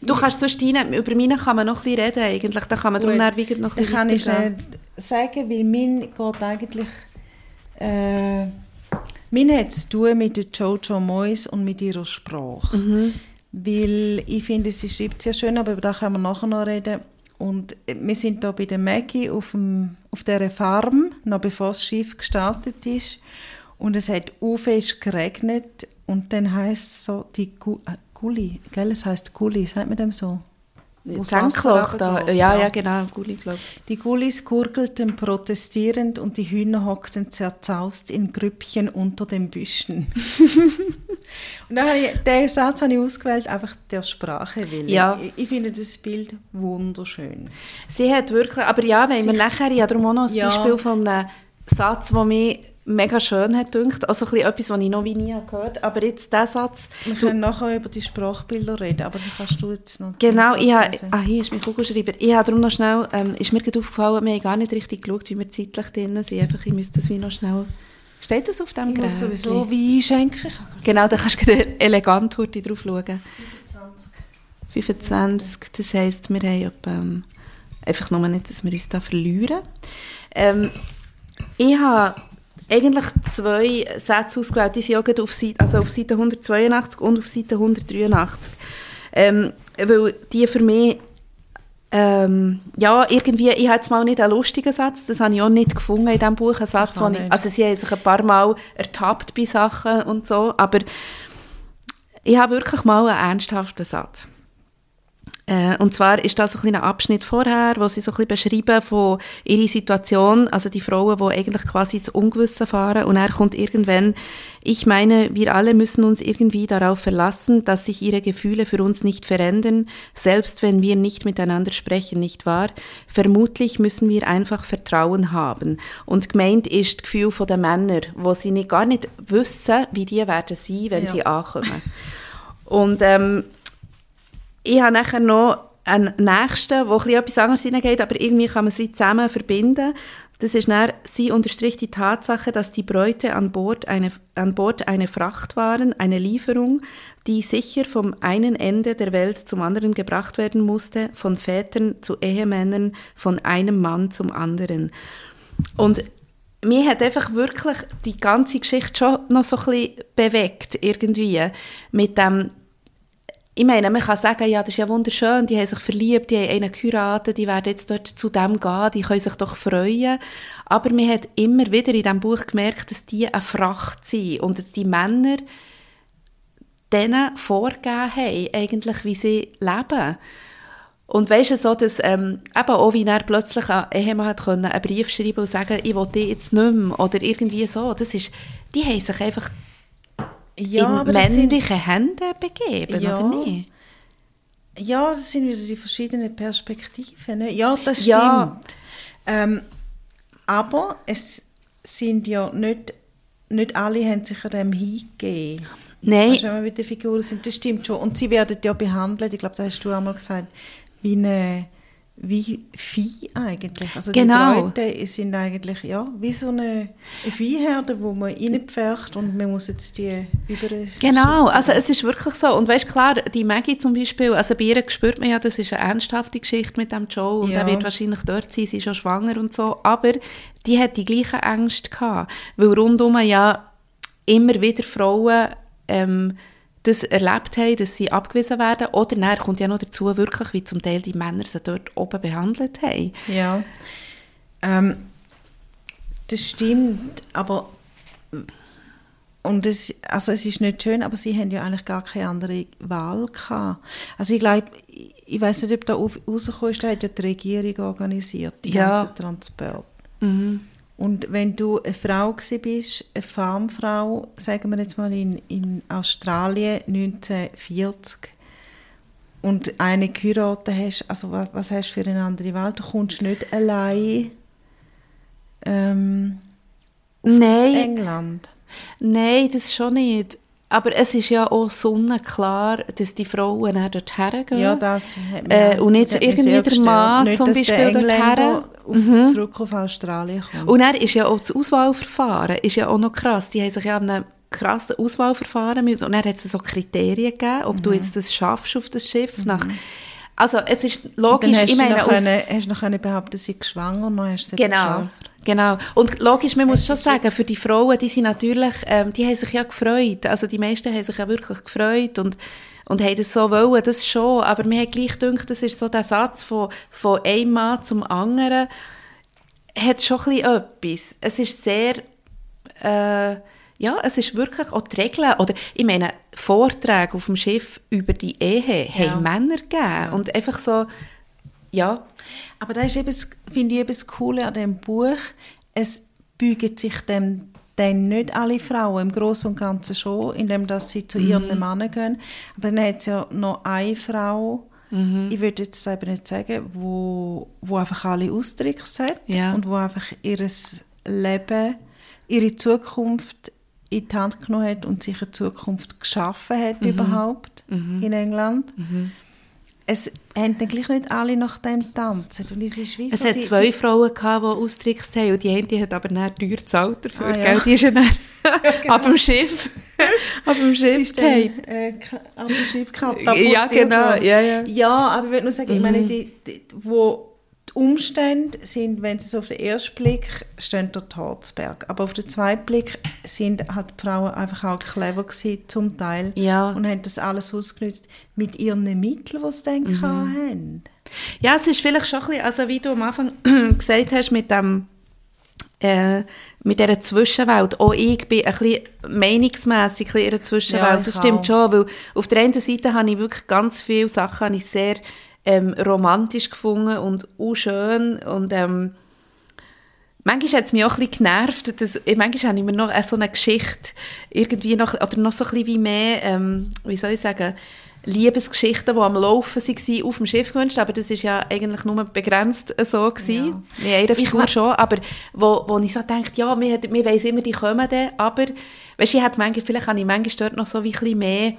Speaker 2: du kannst sonst deine, über meine kann man noch ein bisschen reden eigentlich, da kann man darum noch ein bisschen
Speaker 1: Ich kann ich äh, sagen, weil mein geht eigentlich, äh, mein hat zu tun mit der Jojo Moyes und mit ihrer Sprache. Mhm. Weil ich finde, sie schreibt sehr schön, aber über das können wir nachher noch reden. Und wir sind hier bei der Maggie auf, dem, auf dieser Farm, noch bevor das Schiff gestartet ist. Und es hat fest geregnet und dann heisst es so, die Gu äh, Gulli, gell, es heisst Gulli, sagt man dem so?
Speaker 2: Senkloch da. Ja, ja, genau, Gulli, glaube
Speaker 1: ich. Die Gullis gurgelten protestierend und die Hühner hockten zerzaust in Grüppchen unter den Büschen. [LAUGHS] und dann habe ich, den Satz habe ich ausgewählt, einfach der Sprache willen. Ja. Ich, ich, finde das Bild wunderschön.
Speaker 2: Sie hat wirklich, aber ja, wenn wir nachher, ja darum auch noch ein ja. Beispiel von einem Satz, der mich mega schön hat gedacht. Also ein etwas, was ich noch nie gehört habe. Aber jetzt dieser Satz...
Speaker 1: Wir du, können nachher über die Sprachbilder reden, aber das kannst du jetzt noch...
Speaker 2: Genau, ich habe, ah, hier ist mein Kugelschreiber. Ich habe darum noch schnell... Ähm, ist mir gerade aufgefallen, wir haben gar nicht richtig geschaut, wie wir zeitlich drin sind. Einfach, ich müsste das wie noch schnell... Steht das auf dem
Speaker 1: Gerät? Ich muss sowieso wie einschenken.
Speaker 2: Genau, da kannst du elegant drauf schauen. 25. 25, das heisst, wir haben etwa, ähm, einfach nur nicht, dass wir uns da verlieren. Ähm, ich habe eigentlich zwei Sätze ausgewählt, die sind auch auf Seite, also auf Seite 182 und auf Seite 183. Ähm, weil die für mich ähm, ja, irgendwie, ich habe jetzt mal nicht einen lustigen Satz, das habe ich auch nicht gefunden in diesem Buch, einen Satz, wo ich, also sie haben sich ein paar Mal ertappt bei Sachen und so, aber ich habe wirklich mal einen ernsthaften Satz. Äh, und zwar ist das so ein Abschnitt vorher, wo sie so ein bisschen beschreiben von ihrer Situation, also die Frauen, die eigentlich quasi ins Ungewisse fahren und er kommt irgendwann, ich meine, wir alle müssen uns irgendwie darauf verlassen, dass sich ihre Gefühle für uns nicht verändern, selbst wenn wir nicht miteinander sprechen, nicht wahr? Vermutlich müssen wir einfach Vertrauen haben. Und gemeint ist das Gefühl der Männer, wo sie nicht, gar nicht wissen, wie die werden sein, wenn ja. sie ankommen. Und ähm, ich habe nachher noch einen nächsten, wo etwas anderes hineingeht, aber irgendwie kann man es wie zusammen verbinden. Das ist dann, sie unterstrich die Tatsache, dass die Bräute an Bord, eine, an Bord eine Fracht waren, eine Lieferung, die sicher vom einen Ende der Welt zum anderen gebracht werden musste, von Vätern zu Ehemännern, von einem Mann zum anderen. Und mir hat einfach wirklich die ganze Geschichte schon noch so ein bisschen bewegt, irgendwie, mit dem ich meine, man kann sagen, ja, das ist ja wunderschön, die haben sich verliebt, die haben einen geheiratet, die werden jetzt dort zu dem gehen, die können sich doch freuen. Aber man hat immer wieder in diesem Buch gemerkt, dass die eine Fracht sind und dass die Männer denen vorgegeben haben, eigentlich, wie sie leben. Und weißt du, so, dass ähm, eben auch wie er plötzlich ein Ehemann hat einen Brief schreiben und sagen, ich will dich jetzt nicht mehr, oder irgendwie so, das ist, die haben sich einfach ja, in männliche sind, Hände begeben,
Speaker 1: ja,
Speaker 2: oder nicht?
Speaker 1: Ja, das sind wieder die verschiedenen Perspektiven. Ne? Ja, das stimmt. Ja. Ähm, aber es sind ja nicht, nicht alle haben sich an dem hingegeben. Nein. Weißt, wenn wir mit den Figuren sind, das stimmt schon. Und sie werden ja behandelt, ich glaube, das hast du einmal gesagt, wie eine wie Vieh eigentlich. Also genau. die Leute sind eigentlich ja, wie so eine, Viehherde, wo man reinpfercht und man muss jetzt die über
Speaker 2: Genau, also es ist wirklich so. Und weißt klar, die Maggie zum Beispiel, also bei ihr spürt man ja, das ist eine ernsthafte Geschichte mit dem Joe und ja. er wird wahrscheinlich dort sein, sie ist schon schwanger und so, aber die hat die gleiche Ängste gehabt, weil rundum ja immer wieder Frauen ähm, das erlebt haben, dass sie abgewiesen werden. Oder dann kommt ja noch dazu, wirklich, wie zum Teil die Männer sie dort oben behandelt haben.
Speaker 1: Ja, ähm, das stimmt, aber und es, also es ist nicht schön, aber sie haben ja eigentlich gar keine andere Wahl gehabt. Also ich glaube, ich weiß nicht, ob da rausgekommen ist, da hat ja die Regierung organisiert, die ja. ganzen Transport. Mhm. Und wenn du eine Frau bist, eine Farmfrau, sagen wir jetzt mal in, in Australien 1940, und eine geheiratet hast, also was, was hast du für eine andere Welt? Du kommst nicht allein ähm, auf Nein. England.
Speaker 2: Nein, das schon nicht. Aber es ist ja auch sonnenklar, dass die Frauen dann dort hergehen.
Speaker 1: Ja, das
Speaker 2: hat äh, Und nicht irgendwie der Mann nicht, zum Beispiel dort her.
Speaker 1: Mhm. zurück auf Australien kommt.
Speaker 2: Und dann ist ja auch das Auswahlverfahren ist ja auch noch krass. Die haben sich ja an einem krassen Auswahlverfahren müssen. Und dann hat es so Kriterien gegeben, ob mhm. du jetzt das schaffst auf das Schiff. Mhm. Nach, also es ist logisch,
Speaker 1: ich meine... Noch eine, hast du noch behauptet, sie ist schwanger dann hast du
Speaker 2: Genau. Geschafft. Genau. Und logisch, man muss schon sagen, für die Frauen, die sind natürlich, ähm, die haben sich ja gefreut. Also die meisten haben sich ja wirklich gefreut und, und haben das so wollen, das schon. Aber mir hat gleich gedacht, das ist so der Satz von, von einem Mann zum anderen, hat schon ein bisschen etwas. Es ist sehr, äh, ja, es ist wirklich auch die Regeln, oder ich meine, Vorträge auf dem Schiff über die Ehe
Speaker 1: Ja.
Speaker 2: haben Männer gegeben. Und einfach so, ja,
Speaker 1: Aber da ist eben, das- finde ich eben das Coole an dem Buch, es bügen sich dem dann nicht alle Frauen, im Großen und Ganzen schon, indem dass sie zu ihren
Speaker 2: Mhm.
Speaker 1: Männern gehen. Aber dann hat es ja noch eine Frau,
Speaker 2: Mhm.
Speaker 1: ich würde jetzt eben nicht sagen, wo, wo einfach alle austrickst hat
Speaker 2: Ja.
Speaker 1: und wo einfach ihr Leben, ihre Zukunft in die Hand genommen hat und sich eine Zukunft geschaffen hat
Speaker 2: Mhm.
Speaker 1: überhaupt in England. Es haben dann gleich nicht alle nach dem tanzen. Und es ist wie
Speaker 2: Es
Speaker 1: so
Speaker 2: hat
Speaker 1: die-
Speaker 2: zwei Frauen gehabt, die austrickst haben und die eine die hat aber dann teuer gezahlt dafür,
Speaker 1: Ah, ja.
Speaker 2: gell? Die ist ja dann [LAUGHS] ab dem Schiff, [LAUGHS] ab dem
Speaker 1: die
Speaker 2: Schiff gefallen.
Speaker 1: äh, ka- am Schiff katapultiert
Speaker 2: Ja, genau, ja, ja.
Speaker 1: Ja, aber ich würde nur sagen, ich meine, die, die, wo die Umstände sind, wenn sie so auf den ersten Blick stehen dort Harzberg, aber auf den zweiten Blick sind halt die Frauen einfach auch clever gewesen, zum Teil
Speaker 2: Ja.
Speaker 1: und haben das alles ausgenutzt mit ihren Mitteln, die sie dann
Speaker 2: Mhm.
Speaker 1: hatten.
Speaker 2: Ja, es ist vielleicht schon ein bisschen, also wie du am Anfang [CLEARS THROAT] gesagt hast, mit dem äh, mit dieser Zwischenwelt. Auch ich bin ein bisschen meinungsmässig in einer Zwischenwelt.
Speaker 1: Ja,
Speaker 2: das stimmt
Speaker 1: auch.
Speaker 2: schon, weil auf der einen Seite habe ich wirklich ganz viele Sachen ich sehr ähm, romantisch gefunden und auch schön und ähm, Manchmal hat es mich auch ein bisschen genervt, dass, äh, manchmal habe ich mir noch äh, so eine Geschichte irgendwie noch, oder noch so ein bisschen wie mehr, ähm, wie soll ich sagen, Liebesgeschichten, die am Laufen waren, auf dem Schiff gewünscht, aber das war ja eigentlich nur begrenzt äh, so. Gewesen. Ja. Figur
Speaker 1: wa-
Speaker 2: schon, aber wo, wo ich so denke, ja, wir, wir weiss immer, die kommen dann, aber weißt, ich hätte manchmal, vielleicht habe ich manchmal dort noch so wie ein bisschen mehr,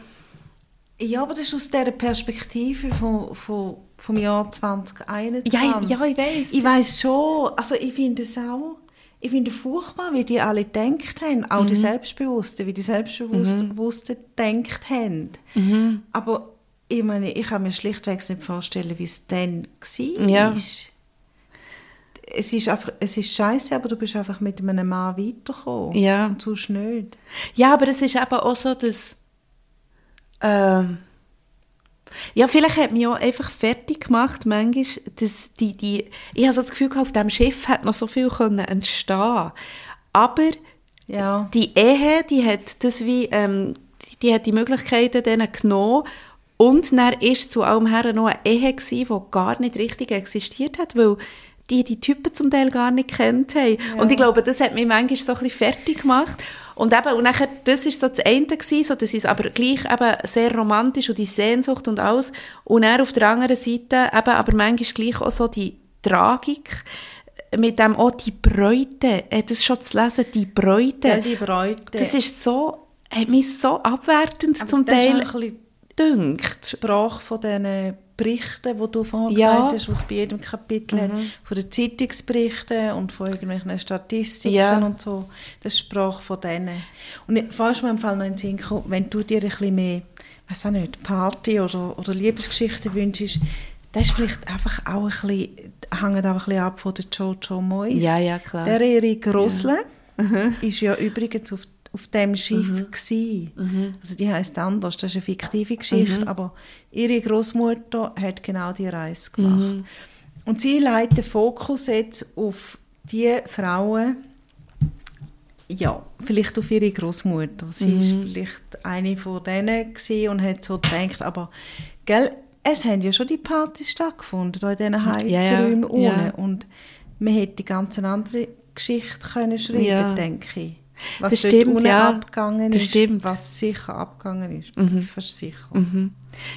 Speaker 1: Ja, aber das ist aus dieser Perspektive von, von, vom Jahr 2021.
Speaker 2: Ja, ich- ja, ich weiss.
Speaker 1: Ich weiß schon, also ich finde es auch, ich finde es furchtbar, wie die alle gedacht haben, auch
Speaker 2: Mhm.
Speaker 1: die Selbstbewussten, wie die Selbstbewussten gedacht haben.
Speaker 2: Mhm.
Speaker 1: Aber ich meine, ich kann mir schlichtweg nicht vorstellen, wie es dann war.
Speaker 2: Ja.
Speaker 1: Es ist einfach, es ist scheiße, aber du bist einfach mit einem Mann weitergekommen.
Speaker 2: Ja.
Speaker 1: Und sonst nicht.
Speaker 2: Ja, aber es ist eben auch so, dass. Ähm, ja, vielleicht hat mich auch einfach fertig gemacht, manchmal, dass die, die, ich habe so das Gefühl, auf diesem Schiff hat noch so viel können entstehen Aber
Speaker 1: Ja.
Speaker 2: die Ehe, die hat das wie, ähm, die, die hat die Möglichkeiten denen genommen und dann ist zu allem her noch eine Ehe gewesen, die gar nicht richtig existiert hat, weil die die Typen zum Teil gar nicht kennt haben. Und ich glaube, das hat mich manchmal so ein bisschen fertig gemacht. Und eben, und nachher, das ist so das eine gewesen, so, das ist aber gleich eben sehr romantisch und die Sehnsucht und alles. Und dann auf der anderen Seite eben aber manchmal gleich auch so die Tragik, mit dem auch die Bräute, äh, das schon zu lesen, die Bräute.
Speaker 1: Gell, die Bräute.
Speaker 2: Das ist so, hat mich so abwertend
Speaker 1: Aber
Speaker 2: zum Teil
Speaker 1: auch ein bisschen
Speaker 2: dünkt.
Speaker 1: die Sprache von diesen Berichten, die du vorhin
Speaker 2: Ja.
Speaker 1: gesagt hast, was bei jedem Kapitel hat, von den Zeitungsberichten und von irgendwelchen Statistiken
Speaker 2: Ja.
Speaker 1: und so. Das Sprache von denen. Und fast mir im Fall noch in den Sinn gekommen, wenn du dir ein bisschen mehr, weiß auch nicht, Party oder, oder Liebesgeschichten wünschst, das ist vielleicht einfach auch ein bisschen, hängt auch ein bisschen ab von der Jojo Moyes.
Speaker 2: Ja, ja, klar.
Speaker 1: Der Erik Rosle ist ja übrigens auf, auf dem Schiff
Speaker 2: Mhm.
Speaker 1: gsi. Also die heißt anders, das ist eine fiktive Geschichte,
Speaker 2: Mhm.
Speaker 1: aber ihre Großmutter hat genau die Reise gemacht.
Speaker 2: Mhm.
Speaker 1: Und sie legt den Fokus jetzt auf die Frauen, ja, vielleicht auf ihre Großmutter. Sie
Speaker 2: Mhm.
Speaker 1: ist vielleicht eine von denen und hat so gedacht, aber gell, es haben ja schon die Partys stattgefunden, da in diesen
Speaker 2: ja,
Speaker 1: Heizräumen
Speaker 2: ja.
Speaker 1: unten. Und man hätte die ganz andere Geschichte können schreiben
Speaker 2: Ja.
Speaker 1: denke ich. Was
Speaker 2: Das stimmt, ja.
Speaker 1: abgegangen
Speaker 2: Das
Speaker 1: ist,
Speaker 2: stimmt.
Speaker 1: was sicher abgegangen ist. Fast sicher.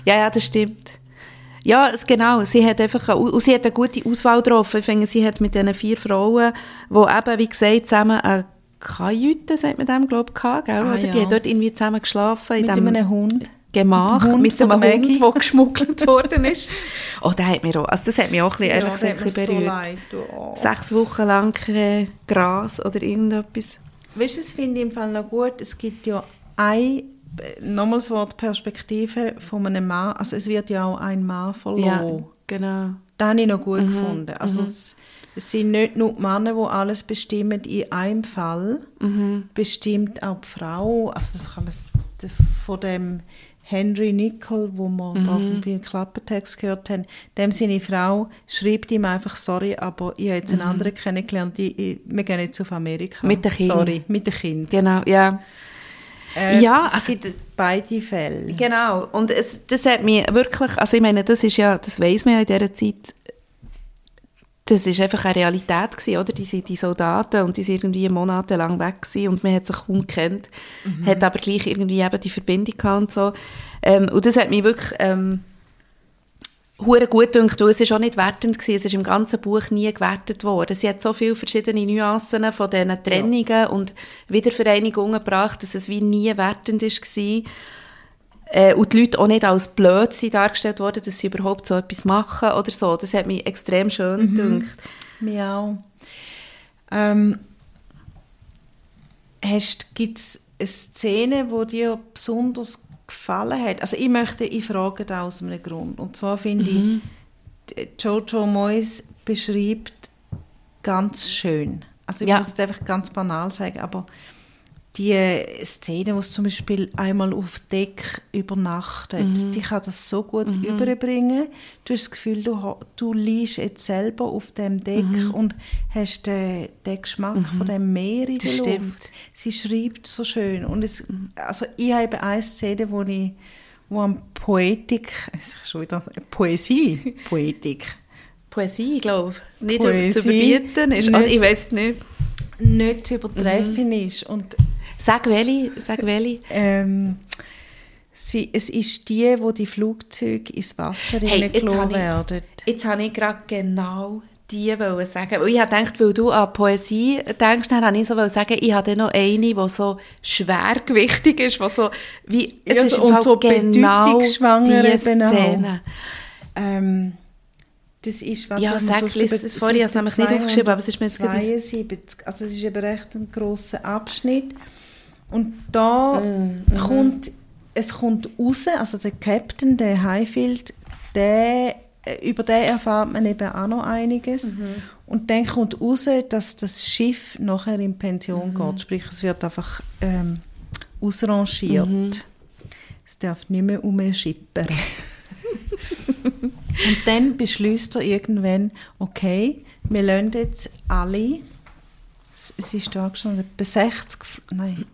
Speaker 2: Ja, ja, das stimmt. Ja, es, genau. Sie hat einfach eine, sie hat eine gute Auswahl getroffen. Ich finde, sie hat mit diesen vier Frauen, die eben, wie gesagt, zusammen eine Kajüte, sagt man dem, glaube ich, gehabt, gell?
Speaker 1: Ah,
Speaker 2: oder? Die
Speaker 1: ja.
Speaker 2: haben dort irgendwie zusammen geschlafen. in
Speaker 1: Mit
Speaker 2: dem
Speaker 1: einem Hund.
Speaker 2: Gemach,
Speaker 1: Mit dem Hund
Speaker 2: mit einem Hund, der geschmuggelt [LAUGHS] worden ist. Oh, der hat mir auch, also das hat mich auch ein bisschen, ehrlich
Speaker 1: Ja,
Speaker 2: gesagt, ein bisschen
Speaker 1: so
Speaker 2: berührt.
Speaker 1: leid. Oh.
Speaker 2: Sechs Wochen lang kein Gras oder irgendetwas.
Speaker 1: Weißt du, das finde ich im Fall noch gut. Es gibt ja ein, nochmals das Wort Perspektive von einem Mann. Also es wird ja auch ein Mann verloren.
Speaker 2: Ja, genau.
Speaker 1: Das habe ich noch gut
Speaker 2: Mhm,
Speaker 1: gefunden. Also es, es sind nicht nur die Männer, die alles bestimmen. In einem Fall
Speaker 2: Mhm.
Speaker 1: bestimmt auch die Frau. Also das kann man von dem Henry Nicol, wo wir mhm. beim Klappertext gehört haben, dem seine Frau schreibt ihm einfach, sorry, aber ich habe jetzt einen mhm. anderen kennengelernt, ich, ich, wir gehen jetzt auf Amerika.
Speaker 2: Mit dem Kind.
Speaker 1: Sorry, mit dem Kind.
Speaker 2: Genau, ja. Äh,
Speaker 1: ja, also das, beide Fälle.
Speaker 2: Genau, und es, das hat mich wirklich, also ich meine, das ist ja, das weiß man ja in dieser Zeit, das ist einfach eine Realität gewesen, oder? Die, die Soldaten und die sind irgendwie monatelang weg gewesen und man hat sich kaum gekannt, mhm. hat aber gleich irgendwie eben die Verbindung gehabt und so. Ähm, und das hat mich wirklich ähm, hure gut gedacht, weil es ist auch nicht wertend gewesen, es ist im ganzen Buch nie gewertet worden. Sie hat so viele verschiedene Nuancen von diesen Trennungen ja. und Wiedervereinigungen gebracht, dass es wie nie wertend war. Äh, und die Leute auch nicht als blöd sind dargestellt worden, dass sie überhaupt so etwas machen oder so. Das hat mich extrem schön mhm. gedacht.
Speaker 1: Mir auch. Ähm, Gibt es eine Szene, die dir besonders gefallen hat? Also ich möchte, ich frage da aus einem Grund. Und zwar finde mhm. ich, Jojo Moyes beschreibt ganz schön. Also ich ja. muss es einfach ganz banal sagen, aber die Szene, wo zum Beispiel einmal auf Deck übernachtet, mhm. die kann das so gut mhm. überbringen. Du hast das Gefühl, du, du liegst jetzt selber auf dem Deck mhm. und hast den, den Geschmack mhm. von dem Meer in der Luft. Stimmt. Sie schreibt so schön. Und es, also ich habe eine Szene, wo ich wo an Poetik, schon wieder Poesie, Poetik.
Speaker 2: Poesie, glaube ich. Nicht Poesie, zu überbieten ist. Nicht, ich weiß nicht.
Speaker 1: Nicht zu übertreffen mhm. ist. Und
Speaker 2: Sag welche, sag welche.
Speaker 1: ähm, sie, es ist die, wo die Flugzeuge ins Wasser hey,
Speaker 2: gelassen werden. Jetzt habe ich gerade genau die wollen sagen. Ich habe gedacht, weil du an Poesie denkst, dann habe ich so sagen, ich habe noch eine, die so schwergewichtig ist, was so wie
Speaker 1: es ja, ist und so genau die Szene. Ähm, das ist,
Speaker 2: was ja, sag, so das vorher, ich habe es nämlich nicht aufgeschrieben, aber es ist mir jetzt
Speaker 1: 72, also es ist eben recht ein grosser Abschnitt. Und da mm, mm. kommt, es kommt raus, also der Captain, der Highfield, der, äh, über den erfahrt man eben auch noch einiges. Mhm. Und dann kommt raus, dass das Schiff nachher in Pension mhm. geht. Sprich, es wird einfach ähm, ausrangiert. Mhm. Es darf nicht mehr umschippern. [LAUGHS] Und dann beschließt er irgendwann, okay, wir lassen jetzt alle, es ist da schon etwa 60, nein,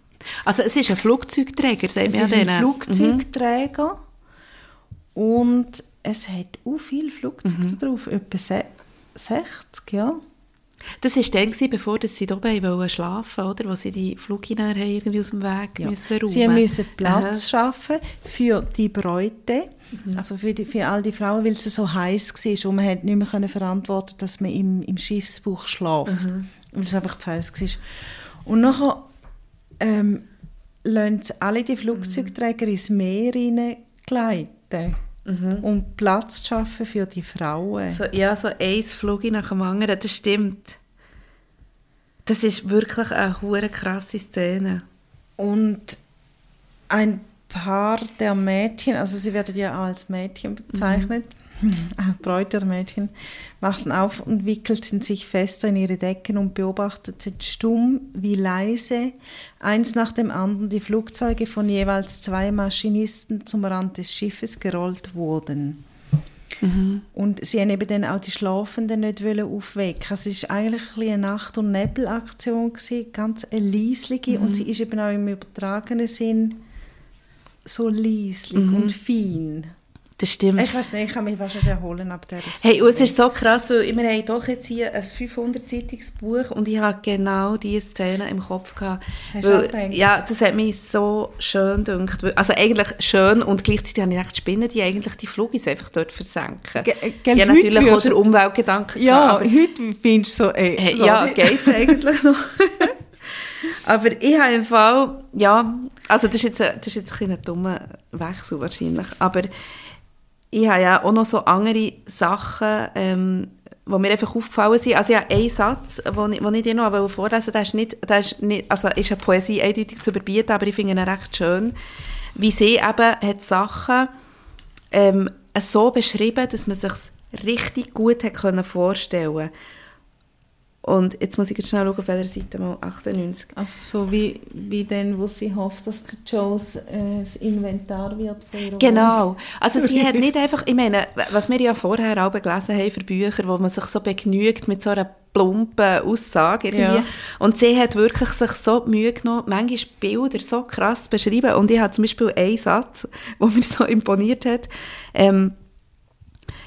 Speaker 2: also es ist ein Flugzeugträger,
Speaker 1: sagen wir Es ist ein. Flugzeugträger mhm. und es hat auch viele Flugzeuge mhm. drauf, etwa 60, ja.
Speaker 2: Das war dann, bevor sie oben schlafen wollten, oder? Wo sie die Flughinein irgendwie aus dem Weg ja. müssen räumen.
Speaker 1: Sie müssen Platz Aha. schaffen für die Bräute, mhm. also für, die, für all die Frauen, weil es so heiß war und man hat nicht mehr verantworten dass man im, im Schiffsbuch schläft, mhm. weil es einfach zu heiß war. Und nachher ähm, alle die Flugzeugträger mhm. ins Meer gleiten. Mhm. um Platz zu schaffen für die Frauen.
Speaker 2: So, ja, so ein Flug nach dem anderen, das stimmt. Das ist wirklich eine hure krasse Szene.
Speaker 1: Und ein paar der Mädchen, also sie werden ja auch als Mädchen bezeichnet, mhm. Bräute der Mädchen, machten auf und wickelten sich fester in ihre Decken und beobachteten stumm wie leise eins nach dem anderen die Flugzeuge von jeweils zwei Maschinisten zum Rand des Schiffes gerollt wurden. Mhm. Und sie haben eben dann auch die Schlafenden nicht aufwecken Es war eigentlich ein eine Nacht- und Nebelaktion, ganz eine leislige. Mhm. Und sie ist eben auch im übertragenen Sinn so leislich mhm. und fein.
Speaker 2: Das stimmt.
Speaker 1: Ich weiß nicht, ich kann mich schon erholen ab der
Speaker 2: Hey, und es ist so krass, weil wir haben doch jetzt hier ein 500-seitiges Buch und ich habe genau diese Szene im Kopf gehabt. Hast weil, ja, das hat mich so schön gedacht. Also eigentlich schön und gleichzeitig habe ich gedacht, spinnen die eigentlich die Flugis einfach dort versenken. Ge ja, natürlich auch der Umweltgedanke.
Speaker 1: Ja, aber, heute findest du so, ey,
Speaker 2: hey, Ja, geht es eigentlich noch. [LAUGHS] aber ich habe im Fall, ja, also das ist jetzt, das ist jetzt ein, ein dummer Wechsel wahrscheinlich, aber ich habe ja auch noch so andere Sachen, ähm, mir einfach aufgefallen sind. Also ja, ein Satz, den ich, ich dir noch vorlesen wollte, ist, nicht, der ist, nicht, also ist eine Poesie eindeutig zu überbieten, aber ich finde ihn recht schön, wie sie eben hat Sachen ähm, so beschrieben, dass man sich richtig gut hat können vorstellen Und jetzt muss ich jetzt schnell schauen, auf welcher Seite mal 98.
Speaker 1: Also so wie, wie dann, wo sie hofft, dass der Joes äh, das Inventar wird von ihrer
Speaker 2: Genau. Also sie hat [LAUGHS] nicht einfach, ich meine, was wir ja vorher auch gelesen haben für Bücher, wo man sich so begnügt mit so einer plumpen Aussage irgendwie.
Speaker 1: Ja.
Speaker 2: Und sie hat wirklich sich so Mühe genommen, manchmal Bilder so krass beschrieben. Und ich habe zum Beispiel einen Satz, der mir so imponiert hat. Ähm,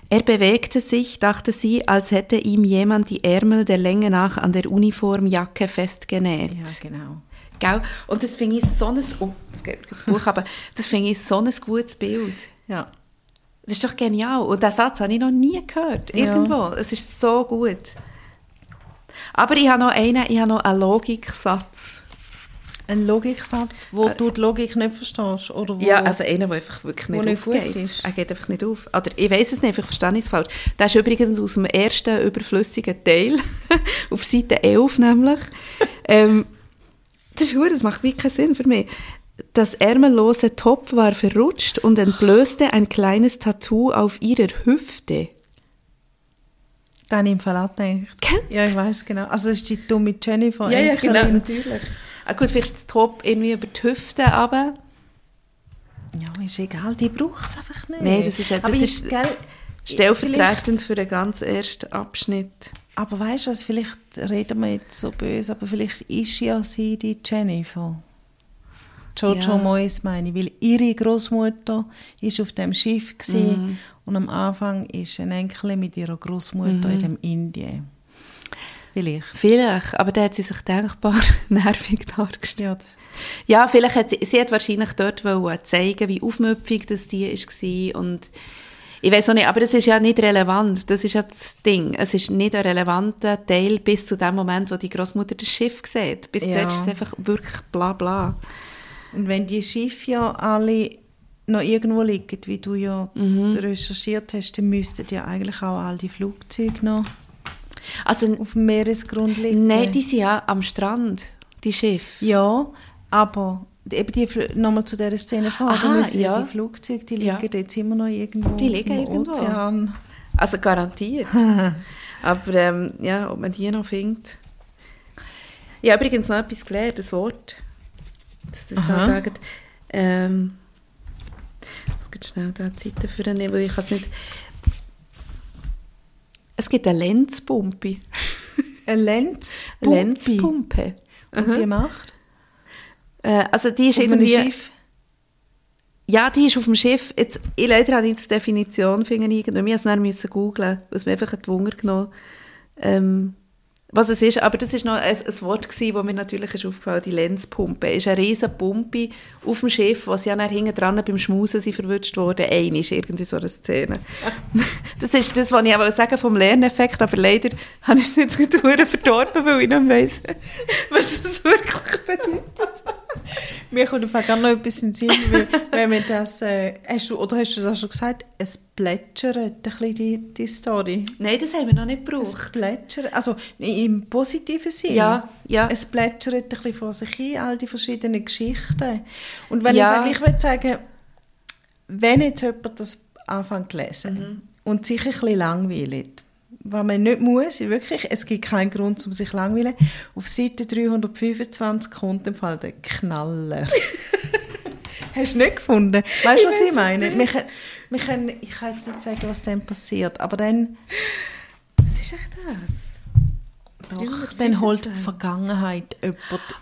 Speaker 2: er bewegte sich, dachte sie, als hätte ihm jemand die Ärmel der Länge nach an der Uniformjacke festgenäht.
Speaker 1: Ja, genau.
Speaker 2: Gell? Und das finde ich so ein, oh, es mir das Buch, aber das finde ich so ein gutes Bild.
Speaker 1: Ja.
Speaker 2: Das ist doch genial. Und diesen Satz habe ich noch nie gehört.
Speaker 1: Ja.
Speaker 2: Irgendwo. Es ist so gut. Aber ich habe noch einen, ich habe noch einen Logiksatz.
Speaker 1: Ein Logiksatz, wo du die Logik nicht verstehst? Oder wo,
Speaker 2: Ja, also einer, der einfach wirklich nicht
Speaker 1: nicht
Speaker 2: aufgeht.
Speaker 1: ist.
Speaker 2: Er geht einfach nicht auf. Oder ich weiß es nicht, ich verstehe es falsch. Der ist übrigens aus dem ersten überflüssigen Teil, [LAUGHS] auf Seite 11 nämlich. ähm, das ist gut, das macht wirklich keinen Sinn für mich. Das ärmellose Top war verrutscht und entblößte ein kleines Tattoo auf ihrer Hüfte.
Speaker 1: Dann im Fall.
Speaker 2: Gell?
Speaker 1: Ja, ich weiß genau. Also es ist die dumme Jennifer.
Speaker 2: Ja, ja, genau, natürlich. Ah, gut, vielleicht das Top irgendwie über die Hüfte, aber...
Speaker 1: Ja, ist egal, die braucht es einfach nicht.
Speaker 2: Nein, das ist- das
Speaker 1: aber
Speaker 2: ist
Speaker 1: gell,
Speaker 2: Stellvertretend für den ganz ersten Abschnitt.
Speaker 1: Aber weißt du was, vielleicht reden wir jetzt so böse, aber vielleicht ist ja sie die Jennifer. Jojo
Speaker 2: Ja.
Speaker 1: Moyes meine ich, weil ihre Großmutter ist auf dem Schiff
Speaker 2: Mhm.
Speaker 1: und am Anfang ist ein Enkel mit ihrer Großmutter
Speaker 2: Mhm.
Speaker 1: in dem Indien. Vielleicht.
Speaker 2: Vielleicht, aber da hat sie sich denkbar [LAUGHS] nervig dargestellt.
Speaker 1: Ja,
Speaker 2: vielleicht hat sie, sie hat wahrscheinlich dort wollen zeigen, wie aufmüpfig das die war und ich weiß auch nicht, aber das ist ja nicht relevant, das ist ja das Ding. Es ist nicht ein relevanter Teil bis zu dem Moment, wo die Großmutter das Schiff sieht. Bis
Speaker 1: Ja.
Speaker 2: dort ist es einfach wirklich bla bla.
Speaker 1: Und wenn die Schiffe ja alle noch irgendwo liegen, wie du ja
Speaker 2: Mhm.
Speaker 1: recherchiert hast, dann müssten ja eigentlich auch all die Flugzeuge noch
Speaker 2: Also,
Speaker 1: auf dem Meeresgrund liegen.
Speaker 2: nein, die sind ja am Strand, die Schiffe.
Speaker 1: Ja, aber eben die, nochmal zu dieser Szene vorher,
Speaker 2: Aha,
Speaker 1: ja.
Speaker 2: ja.
Speaker 1: die Flugzeuge, die
Speaker 2: Ja.
Speaker 1: liegen jetzt immer noch irgendwo
Speaker 2: Die liegen
Speaker 1: im
Speaker 2: irgendwo.
Speaker 1: Ozean.
Speaker 2: Also garantiert. [LAUGHS] Aber ähm, ja, ob man die noch findet. Ich habe übrigens noch etwas gelernt, das Wort. Das, das da sagen. Ähm, ich muss schnell da die Seite für nehmen, weil ich es nicht... Es gibt eine Lenzpumpe. [LAUGHS]
Speaker 1: Eine Lenz.
Speaker 2: Lenzpumpe.
Speaker 1: Und die macht?
Speaker 2: Äh, also die ist
Speaker 1: Auf
Speaker 2: irgendwie...
Speaker 1: Schiff.
Speaker 2: Ja, die ist auf dem Schiff. Jetzt, ich leider habe jetzt die Definition finden irgendwie. Ich musste es müssen googlen, was mir einfach die Wunder genommen ähm, was es ist. Aber das war noch ein, ein Wort, gewesen, das mir natürlich ist aufgefallen die Lenzpumpe. Es ist eine riesige Pumpe auf dem Schiff, sie ja dann hinten dran beim Schmusen sind verwünscht worden. Eine ist irgendwie so eine Szene. [LAUGHS] das ist das, was ich auch sagen vom Lerneffekt, aber leider habe ich es jetzt [LAUGHS] verdorben, weil ich nicht weiss, [LAUGHS] was das wirklich bedeutet. [LAUGHS]
Speaker 1: Mir kommt einfach gar noch etwas in den Sinn, weil, wenn wir das, äh, hast du, oder hast du das auch schon gesagt, es plätschert ein bisschen die, die Story.
Speaker 2: Nein, das haben wir noch nicht
Speaker 1: Es
Speaker 2: gebraucht.
Speaker 1: plätschert, also im positiven Sinn.
Speaker 2: Ja, ja.
Speaker 1: Es plätschert ein bisschen vor sich hin, all die verschiedenen Geschichten. Und wenn
Speaker 2: Ja.
Speaker 1: ich will sagen, wenn jetzt jemand das anfängt zu lesen
Speaker 2: Mhm.
Speaker 1: und sich ein bisschen langweilt, was man nicht muss, wirklich, es gibt keinen Grund, um sich langweilen. Auf Seite 325 kommt im Fall der Knaller. [LAUGHS] Hast du nicht gefunden? Weißt du, was ich meine? Wir können, wir können, ich kann jetzt nicht sagen, was dann passiert, aber dann,
Speaker 2: Was ist echt das?
Speaker 1: Doch, dann holt die Vergangenheit jemand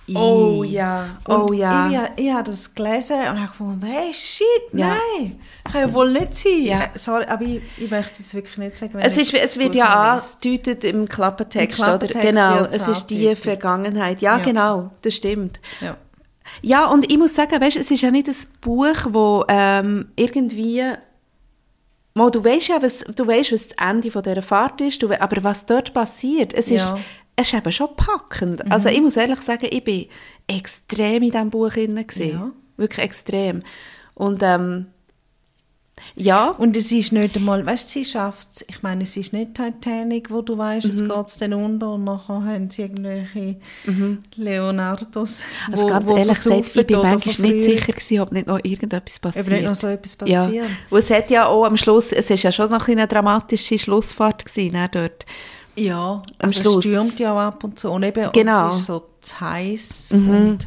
Speaker 1: ein.
Speaker 2: Oh ja, oh
Speaker 1: Und
Speaker 2: ja.
Speaker 1: Ich, ich, habe das gelesen und habe gefunden, hey, shit,
Speaker 2: Ja.
Speaker 1: nein, kann ja wohl nicht sein.
Speaker 2: Ja.
Speaker 1: Äh, Sorry, aber ich, ich möchte es wirklich nicht sagen.
Speaker 2: Es, ist,
Speaker 1: das
Speaker 2: es wird ja angedeutet im Klappentext,
Speaker 1: Im Klappentext
Speaker 2: oder? Genau, es ist die
Speaker 1: angedeutet.
Speaker 2: Vergangenheit. Ja,
Speaker 1: Ja.
Speaker 2: genau, das stimmt.
Speaker 1: Ja.
Speaker 2: Ja, und ich muss sagen, weißt, es ist ja nicht ein Buch, wo ähm, irgendwie... Mal, du weißt ja, was, du weißt, was das Ende von dieser Fahrt ist, du, aber was dort passiert, es ist,
Speaker 1: Ja. Mhm.
Speaker 2: es ist eben schon packend. Also ich muss ehrlich sagen, ich bin extrem in diesem Buch drin.
Speaker 1: Ja.
Speaker 2: Wirklich extrem. Und ähm, ja,
Speaker 1: Und es ist nicht einmal, weißt du, sie schafft es, ich meine, es ist nicht Titanic, wo du weißt, jetzt
Speaker 2: Mhm.
Speaker 1: geht es dann unter und nachher haben sie irgendwelche Leonardos,
Speaker 2: Also
Speaker 1: wo-
Speaker 2: ganz
Speaker 1: wo
Speaker 2: ehrlich gesagt, ich bin manchmal nicht sicher gewesen, ob nicht noch irgendetwas passiert.
Speaker 1: Ob nicht noch so etwas
Speaker 2: Ja,
Speaker 1: passiert.
Speaker 2: und es hat ja auch am Schluss, es ist ja schon noch eine dramatische Schlussfahrt gewesen, ne, dort.
Speaker 1: Ja,
Speaker 2: Am
Speaker 1: also es
Speaker 2: Schluss.
Speaker 1: stürmt ja auch ab und zu. Und eben,
Speaker 2: Genau.
Speaker 1: es ist so zu heiß und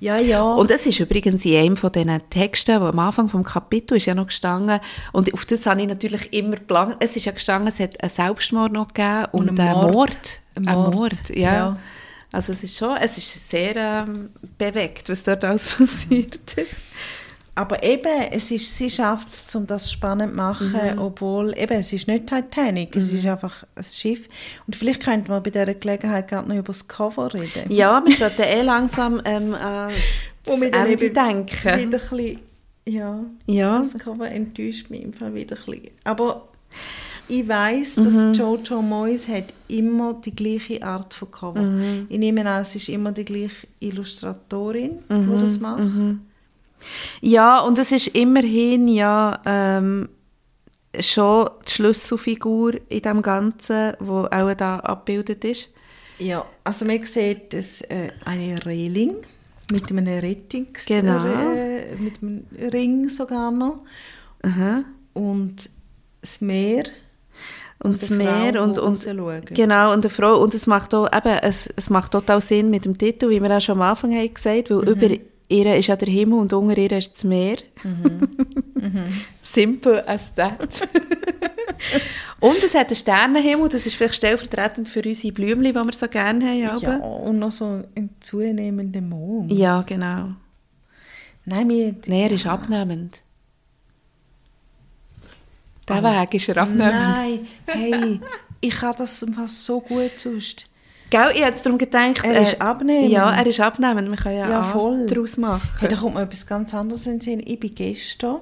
Speaker 1: ja, ja.
Speaker 2: Und es ist übrigens in einem von diesen Texten, wo am Anfang vom Kapitel ist ja noch gestanden, und auf das habe ich natürlich immer gelangt, es ist ja gestanden, es hat einen Selbstmord noch gegeben und,
Speaker 1: Und
Speaker 2: einen
Speaker 1: einen
Speaker 2: Mord.
Speaker 1: Mord.
Speaker 2: Ein
Speaker 1: Einen
Speaker 2: Mord,
Speaker 1: Mord,
Speaker 2: ja.
Speaker 1: ja.
Speaker 2: Also es ist schon, es ist sehr ähm, bewegt, was dort alles [LAUGHS] passiert ist.
Speaker 1: Aber eben, es ist, sie schafft es, um das spannend zu machen,
Speaker 2: Mhm.
Speaker 1: obwohl, eben, es ist nicht Titanic, es ist einfach ein Schiff. Und vielleicht könnte man bei dieser Gelegenheit gerade noch über das Cover reden.
Speaker 2: Ja, wir sollten eh langsam ähm, äh, das Ende denken.
Speaker 1: Wieder ein bisschen, ja,
Speaker 2: Ja.
Speaker 1: das Cover enttäuscht mich im Fall wieder ein bisschen. Aber ich weiss, dass
Speaker 2: Mhm.
Speaker 1: Jojo Moyes hat immer die gleiche Art von Cover.
Speaker 2: Mhm.
Speaker 1: Ich nehme an, es ist immer die gleiche Illustratorin,
Speaker 2: Mhm.
Speaker 1: die das macht.
Speaker 2: Ja, und es ist immerhin ja ähm, schon die Schlüsselfigur in dem Ganzen, wo auch da abgebildet ist.
Speaker 1: Ja, also man sieht das, äh, eine Reling mit einem Rettungs...
Speaker 2: Genau.
Speaker 1: Äh, mit einem Ring sogar noch.
Speaker 2: Aha.
Speaker 1: Und das Meer
Speaker 2: Und das
Speaker 1: eine
Speaker 2: Meer
Speaker 1: Frau,
Speaker 2: und, und genau und eine Frau und es macht auch eben, es, es macht total Sinn mit dem Titel, wie wir auch schon am Anfang haben gesagt, weil über ihr ist ja der Himmel und unter ihr ist das Meer. [LAUGHS] Simple as that. [LAUGHS] und es hat einen Sternenhimmel, das ist vielleicht stellvertretend für unsere Blümchen, die wir so gerne haben.
Speaker 1: Ja, und noch so ein zunehmender Mond.
Speaker 2: ja genau.
Speaker 1: Nein, mir...
Speaker 2: Nein, er ist abnehmend. Der Weg ist er abnehmend.
Speaker 1: Nein, hey, ich kann das so gut sonst.
Speaker 2: Gell, ich habe jetzt darum gedacht...
Speaker 1: Er ist abnehmend.
Speaker 2: Ja, er ist abnehmend. Man kann ja,
Speaker 1: Ja, voll.
Speaker 2: daraus machen.
Speaker 1: Hey, da kommt mir etwas ganz anderes in den Sinn. Ich war gestern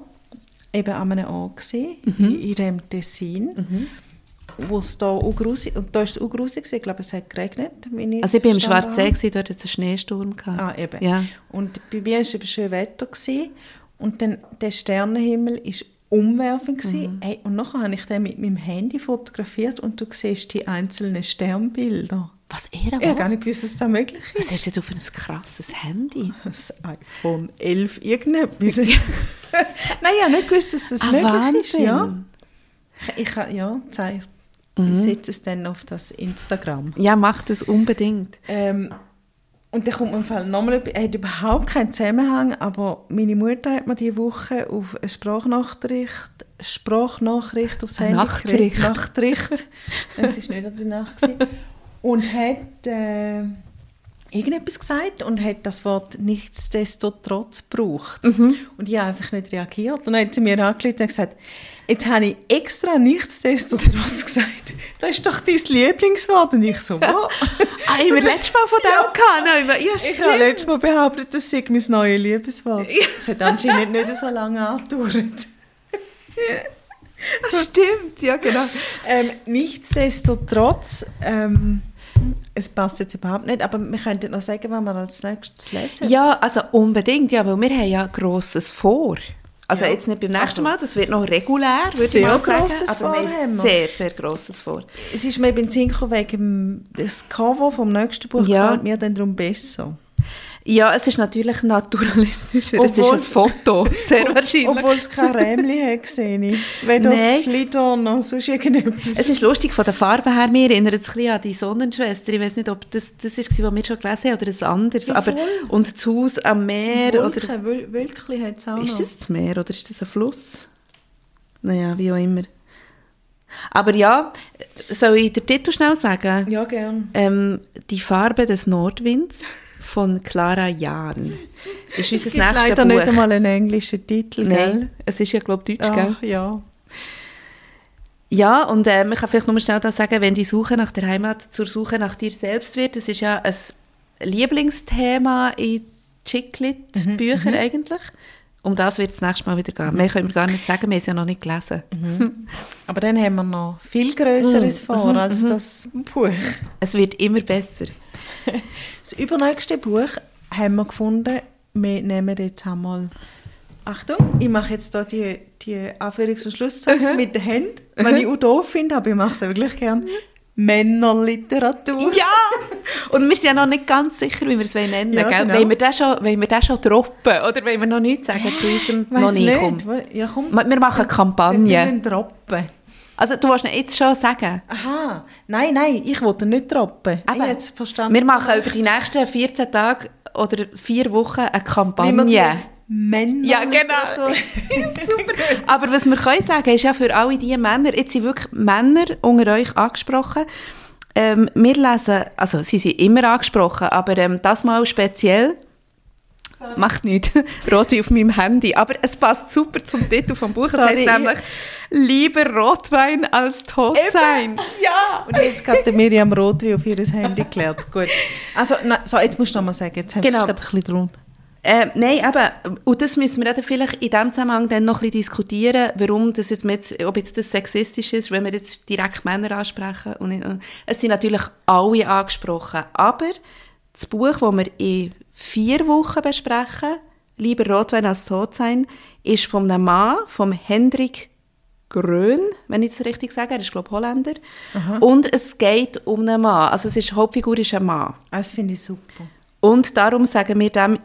Speaker 1: eben an einem Ort gewesen,
Speaker 2: Mhm.
Speaker 1: in, dem Tessin, wo es da auch grusig, und da war es auch grusig, ich glaube, es hat geregnet. ich
Speaker 2: Also ich war im Schwarzsee, gewesen, dort hat es einen Schneesturm gehabt.
Speaker 1: Ah, eben.
Speaker 2: Ja.
Speaker 1: Und bei mir war es eben schön Wetter. Gewesen. Und dann der Sternenhimmel war umwerfend. Gewesen.
Speaker 2: Mhm.
Speaker 1: Hey, und nachher habe ich den mit meinem Handy fotografiert und du siehst die einzelnen Sternbilder.
Speaker 2: Was er
Speaker 1: Ich habe
Speaker 2: aber?
Speaker 1: gar nicht gewusst, dass das möglich ist.
Speaker 2: Was hast du denn für ein krasses Handy? [LAUGHS]
Speaker 1: Das iPhone 11 irgendetwas. [LAUGHS] Nein, ich habe nicht gewusst, dass das
Speaker 2: Ah,
Speaker 1: möglich ist.
Speaker 2: Wahnsinn.
Speaker 1: Ja, ich, ich, ja zeig, ich setze es dann auf das Instagram.
Speaker 2: Ja, mach das unbedingt.
Speaker 1: Ähm, und dann kommt mir im Fall nochmal, er hat überhaupt keinen Zusammenhang, aber meine Mutter hat mir diese Woche auf eine Sprachnachricht, Sprachnachricht aufs Handy
Speaker 2: Nachtricht.
Speaker 1: Nachtricht. [LAUGHS] Es war nicht an der Nacht. Und hat äh, irgendetwas gesagt und hat das Wort nichtsdestotrotz gebraucht.
Speaker 2: Mhm.
Speaker 1: Und ich habe einfach nicht reagiert. Und dann hat sie mir angerufen und gesagt, jetzt habe ich extra nichtsdestotrotz gesagt. Das ist doch dein Lieblingswort. Und ich so, was? [LAUGHS]
Speaker 2: Ah, haben wir letztes Mal von dem gehabt? Nein, Ja,
Speaker 1: Ich habe letztes Mal behauptet, das sei mein neues Liebeswort. Es hat anscheinend nicht so lange angedauert. [LAUGHS]
Speaker 2: Stimmt, ja genau.
Speaker 1: Ähm, nichtsdestotrotz, ähm, es passt jetzt überhaupt nicht, aber wir könnten noch sagen, was wir als nächstes lesen.
Speaker 2: Ja, also unbedingt, ja, weil wir haben ja Grosses vor. Also
Speaker 1: Ja.
Speaker 2: jetzt nicht beim nächsten
Speaker 1: Also,
Speaker 2: Mal, das wird noch regulär, würde
Speaker 1: sehr
Speaker 2: ich mal sagen.
Speaker 1: grosses
Speaker 2: aber wir
Speaker 1: Vor haben wir.
Speaker 2: sehr, sehr Grosses vor.
Speaker 1: Es ist mir beim Zinko wegen des Cover vom nächsten Buch
Speaker 2: Ja.
Speaker 1: gefällt mir dann darum besser.
Speaker 2: Ja, es ist natürlich naturalistischer. es ist ein Foto, [LAUGHS] sehr wahrscheinlich.
Speaker 1: Obwohl es kein Rämli hat gesehen. Weder
Speaker 2: Nein.
Speaker 1: Flitter noch sonst irgendetwas.
Speaker 2: Es ist lustig, von der Farbe her, mir erinnert es ein bisschen an die Sonnenschwester. Ich weiß nicht, ob das das ist, was wir schon gelesen haben oder ein anderes.
Speaker 1: Ja,
Speaker 2: aber, und das Haus am Meer. Oder,
Speaker 1: Wölkchen, Wöl- Wölkchen hat es auch
Speaker 2: ist
Speaker 1: noch.
Speaker 2: das das Meer oder ist das ein Fluss? Naja, wie auch immer. Aber ja, soll ich den Titel schnell sagen?
Speaker 1: Ja, gern.
Speaker 2: Ähm, die Farbe des Nordwinds von Clara Jahn. Ist unser nächstes
Speaker 1: leider
Speaker 2: Buch.
Speaker 1: nicht einmal einen englischen Titel,
Speaker 2: Nein,
Speaker 1: gell?
Speaker 2: es ist ja, glaube ich, Deutsch, gell?
Speaker 1: Ah, ja.
Speaker 2: Ja, und ähm, ich kann vielleicht nur schnell das sagen, wenn die Suche nach der Heimat zur Suche nach dir selbst wird, das ist ja ein Lieblingsthema in Chicklit-Büchern eigentlich. Um das wird es nächstes Mal wieder gehen. Mehr können wir gar nicht sagen, wir haben es ja noch nicht gelesen.
Speaker 1: Aber dann haben wir noch viel Größeres vor als das Buch.
Speaker 2: Es wird immer besser. [LAUGHS]
Speaker 1: Das übernächste Buch haben wir gefunden, wir nehmen jetzt einmal... Achtung, ich mache jetzt da die, die Anführungs- und Schlusszeichen mit den Händen, wenn ich auch doof finde, aber ich mache es wirklich gern. Männerliteratur.
Speaker 2: Ja! Und wir sind ja noch nicht ganz sicher, wie wir es nennen
Speaker 1: Ja,
Speaker 2: wollen.
Speaker 1: genau.
Speaker 2: Wollen wir das schon, wollen wir das schon droppen? Oder wollen wir noch nichts sagen zu unserem
Speaker 1: Weiss
Speaker 2: noch nicht? Komm.
Speaker 1: Ja, komm.
Speaker 2: Wir machen eine
Speaker 1: Wir
Speaker 2: Kampagne.
Speaker 1: müssen droppen.
Speaker 2: Also du willst ihn jetzt schon sagen?
Speaker 1: Aha, nein, nein, ich wollte nicht droppen. Ich
Speaker 2: Eben.
Speaker 1: jetzt verstanden.
Speaker 2: Wir machen über die nächsten 14 Tage oder vier Wochen eine Kampagne.
Speaker 1: Männer
Speaker 2: Ja, genau. [LAUGHS] Super. Aber was wir können sagen, ist ja für alle diese Männer, jetzt sind wirklich Männer unter euch angesprochen. Ähm, wir lesen, also sie sind immer angesprochen, aber ähm, das mal speziell. Macht nichts. [LAUGHS] Rotwein auf meinem Handy. Aber es passt super zum Titel vom Buch. Es
Speaker 1: Sorry,
Speaker 2: heißt nämlich «Lieber Rotwein als tot sein».
Speaker 1: Ja! Und jetzt gerade Miriam Rotwein auf ihr Handy geklärt. Gut. Also, na, so, jetzt musst du noch mal sagen. Jetzt hast
Speaker 2: Genau.
Speaker 1: du gerade ein bisschen drunter.
Speaker 2: Äh, nein, eben, und das müssen wir dann vielleicht in diesem Zusammenhang dann noch ein bisschen diskutieren, warum das jetzt, jetzt, ob jetzt das sexistisch ist, wenn wir jetzt direkt Männer ansprechen. Und und es sind natürlich alle angesprochen, aber das Buch, das wir in vier Wochen besprechen, «Lieber Rotwein als tot sein», ist von einem Mann, vom Hendrik Grön, wenn ich das richtig sage, er ist, glaube Holländer. Und es geht um einen Mann, also es ist, die Hauptfigur ist ein Mann.
Speaker 1: Ah, Das finde ich super.
Speaker 2: Und darum sagen wir dem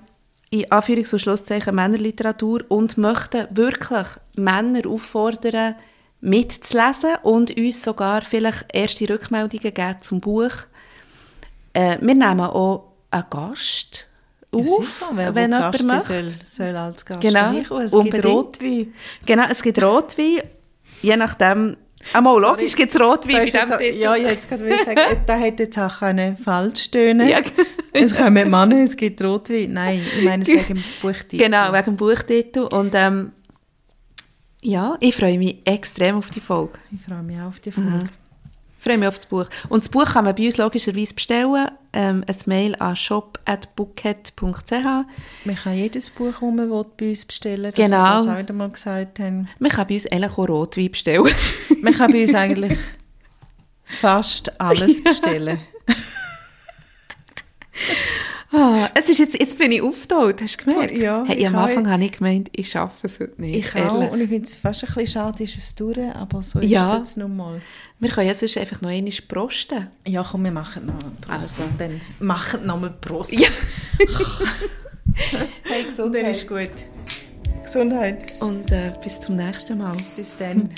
Speaker 2: in Anführungs- und Schlusszeichen Männerliteratur und möchten wirklich Männer auffordern, mitzulesen und uns sogar vielleicht erste Rückmeldungen geben zum Buch. Äh, wir nehmen auch einen Gast auf,
Speaker 1: wer
Speaker 2: wenn jemand
Speaker 1: Gast
Speaker 2: möchte.
Speaker 1: soll, soll als Gast
Speaker 2: Genau,
Speaker 1: reinkommen. Es
Speaker 2: unbedingt.
Speaker 1: gibt Rotwein.
Speaker 2: Genau, es gibt Rotwein, je nachdem... Einmal logisch gibt es Rotwein bei
Speaker 1: ist jetzt. Ja, ich jetzt gerade will sagen, da hätte jetzt auch können falsch stöhnen.
Speaker 2: Ja,
Speaker 1: Es kommen Männer, es gibt Rotwein. Nein, ich meine es wegen dem Buchtitel.
Speaker 2: Genau, wegen dem Buchtitel. Und ähm, ja, ich freue mich extrem auf die Folge.
Speaker 1: Ich freue mich auch auf die Folge.
Speaker 2: Ich freue mich auf das Buch. Und das Buch kann man bei uns logischerweise bestellen. Ähm, ein Mail an shop.bookhead.ch.
Speaker 1: Man kann jedes Buch, das man will, bei uns bestellen dass
Speaker 2: Genau.
Speaker 1: wir das mal gesagt haben.
Speaker 2: Man kann bei uns eigentlich auch Rotwein bestellen. [LAUGHS]
Speaker 1: Man kann bei uns eigentlich fast alles [LAUGHS] bestellen. [LAUGHS]
Speaker 2: ah, es ist jetzt, jetzt bin ich aufgetaucht, hast du gemerkt?
Speaker 1: Ja,
Speaker 2: hey,
Speaker 1: ich
Speaker 2: am. Anfang habe ich gemeint, ich schaffe es heute nicht.
Speaker 1: Ich
Speaker 2: ehrlich.
Speaker 1: auch. Und ich finde es fast ein bisschen schade, ist es durch, aber so ist
Speaker 2: Ja.
Speaker 1: es jetzt nun mal.
Speaker 2: Wir können ja sonst einfach noch einmal prosten.
Speaker 1: Ja, komm, wir machen noch einen Prost.
Speaker 2: Also.
Speaker 1: Und dann machen noch mal Prost.
Speaker 2: Ja. [LAUGHS]
Speaker 1: hey, Gesundheit. Dann ist gut. Gesundheit.
Speaker 2: Und äh, bis zum nächsten Mal.
Speaker 1: Bis dann.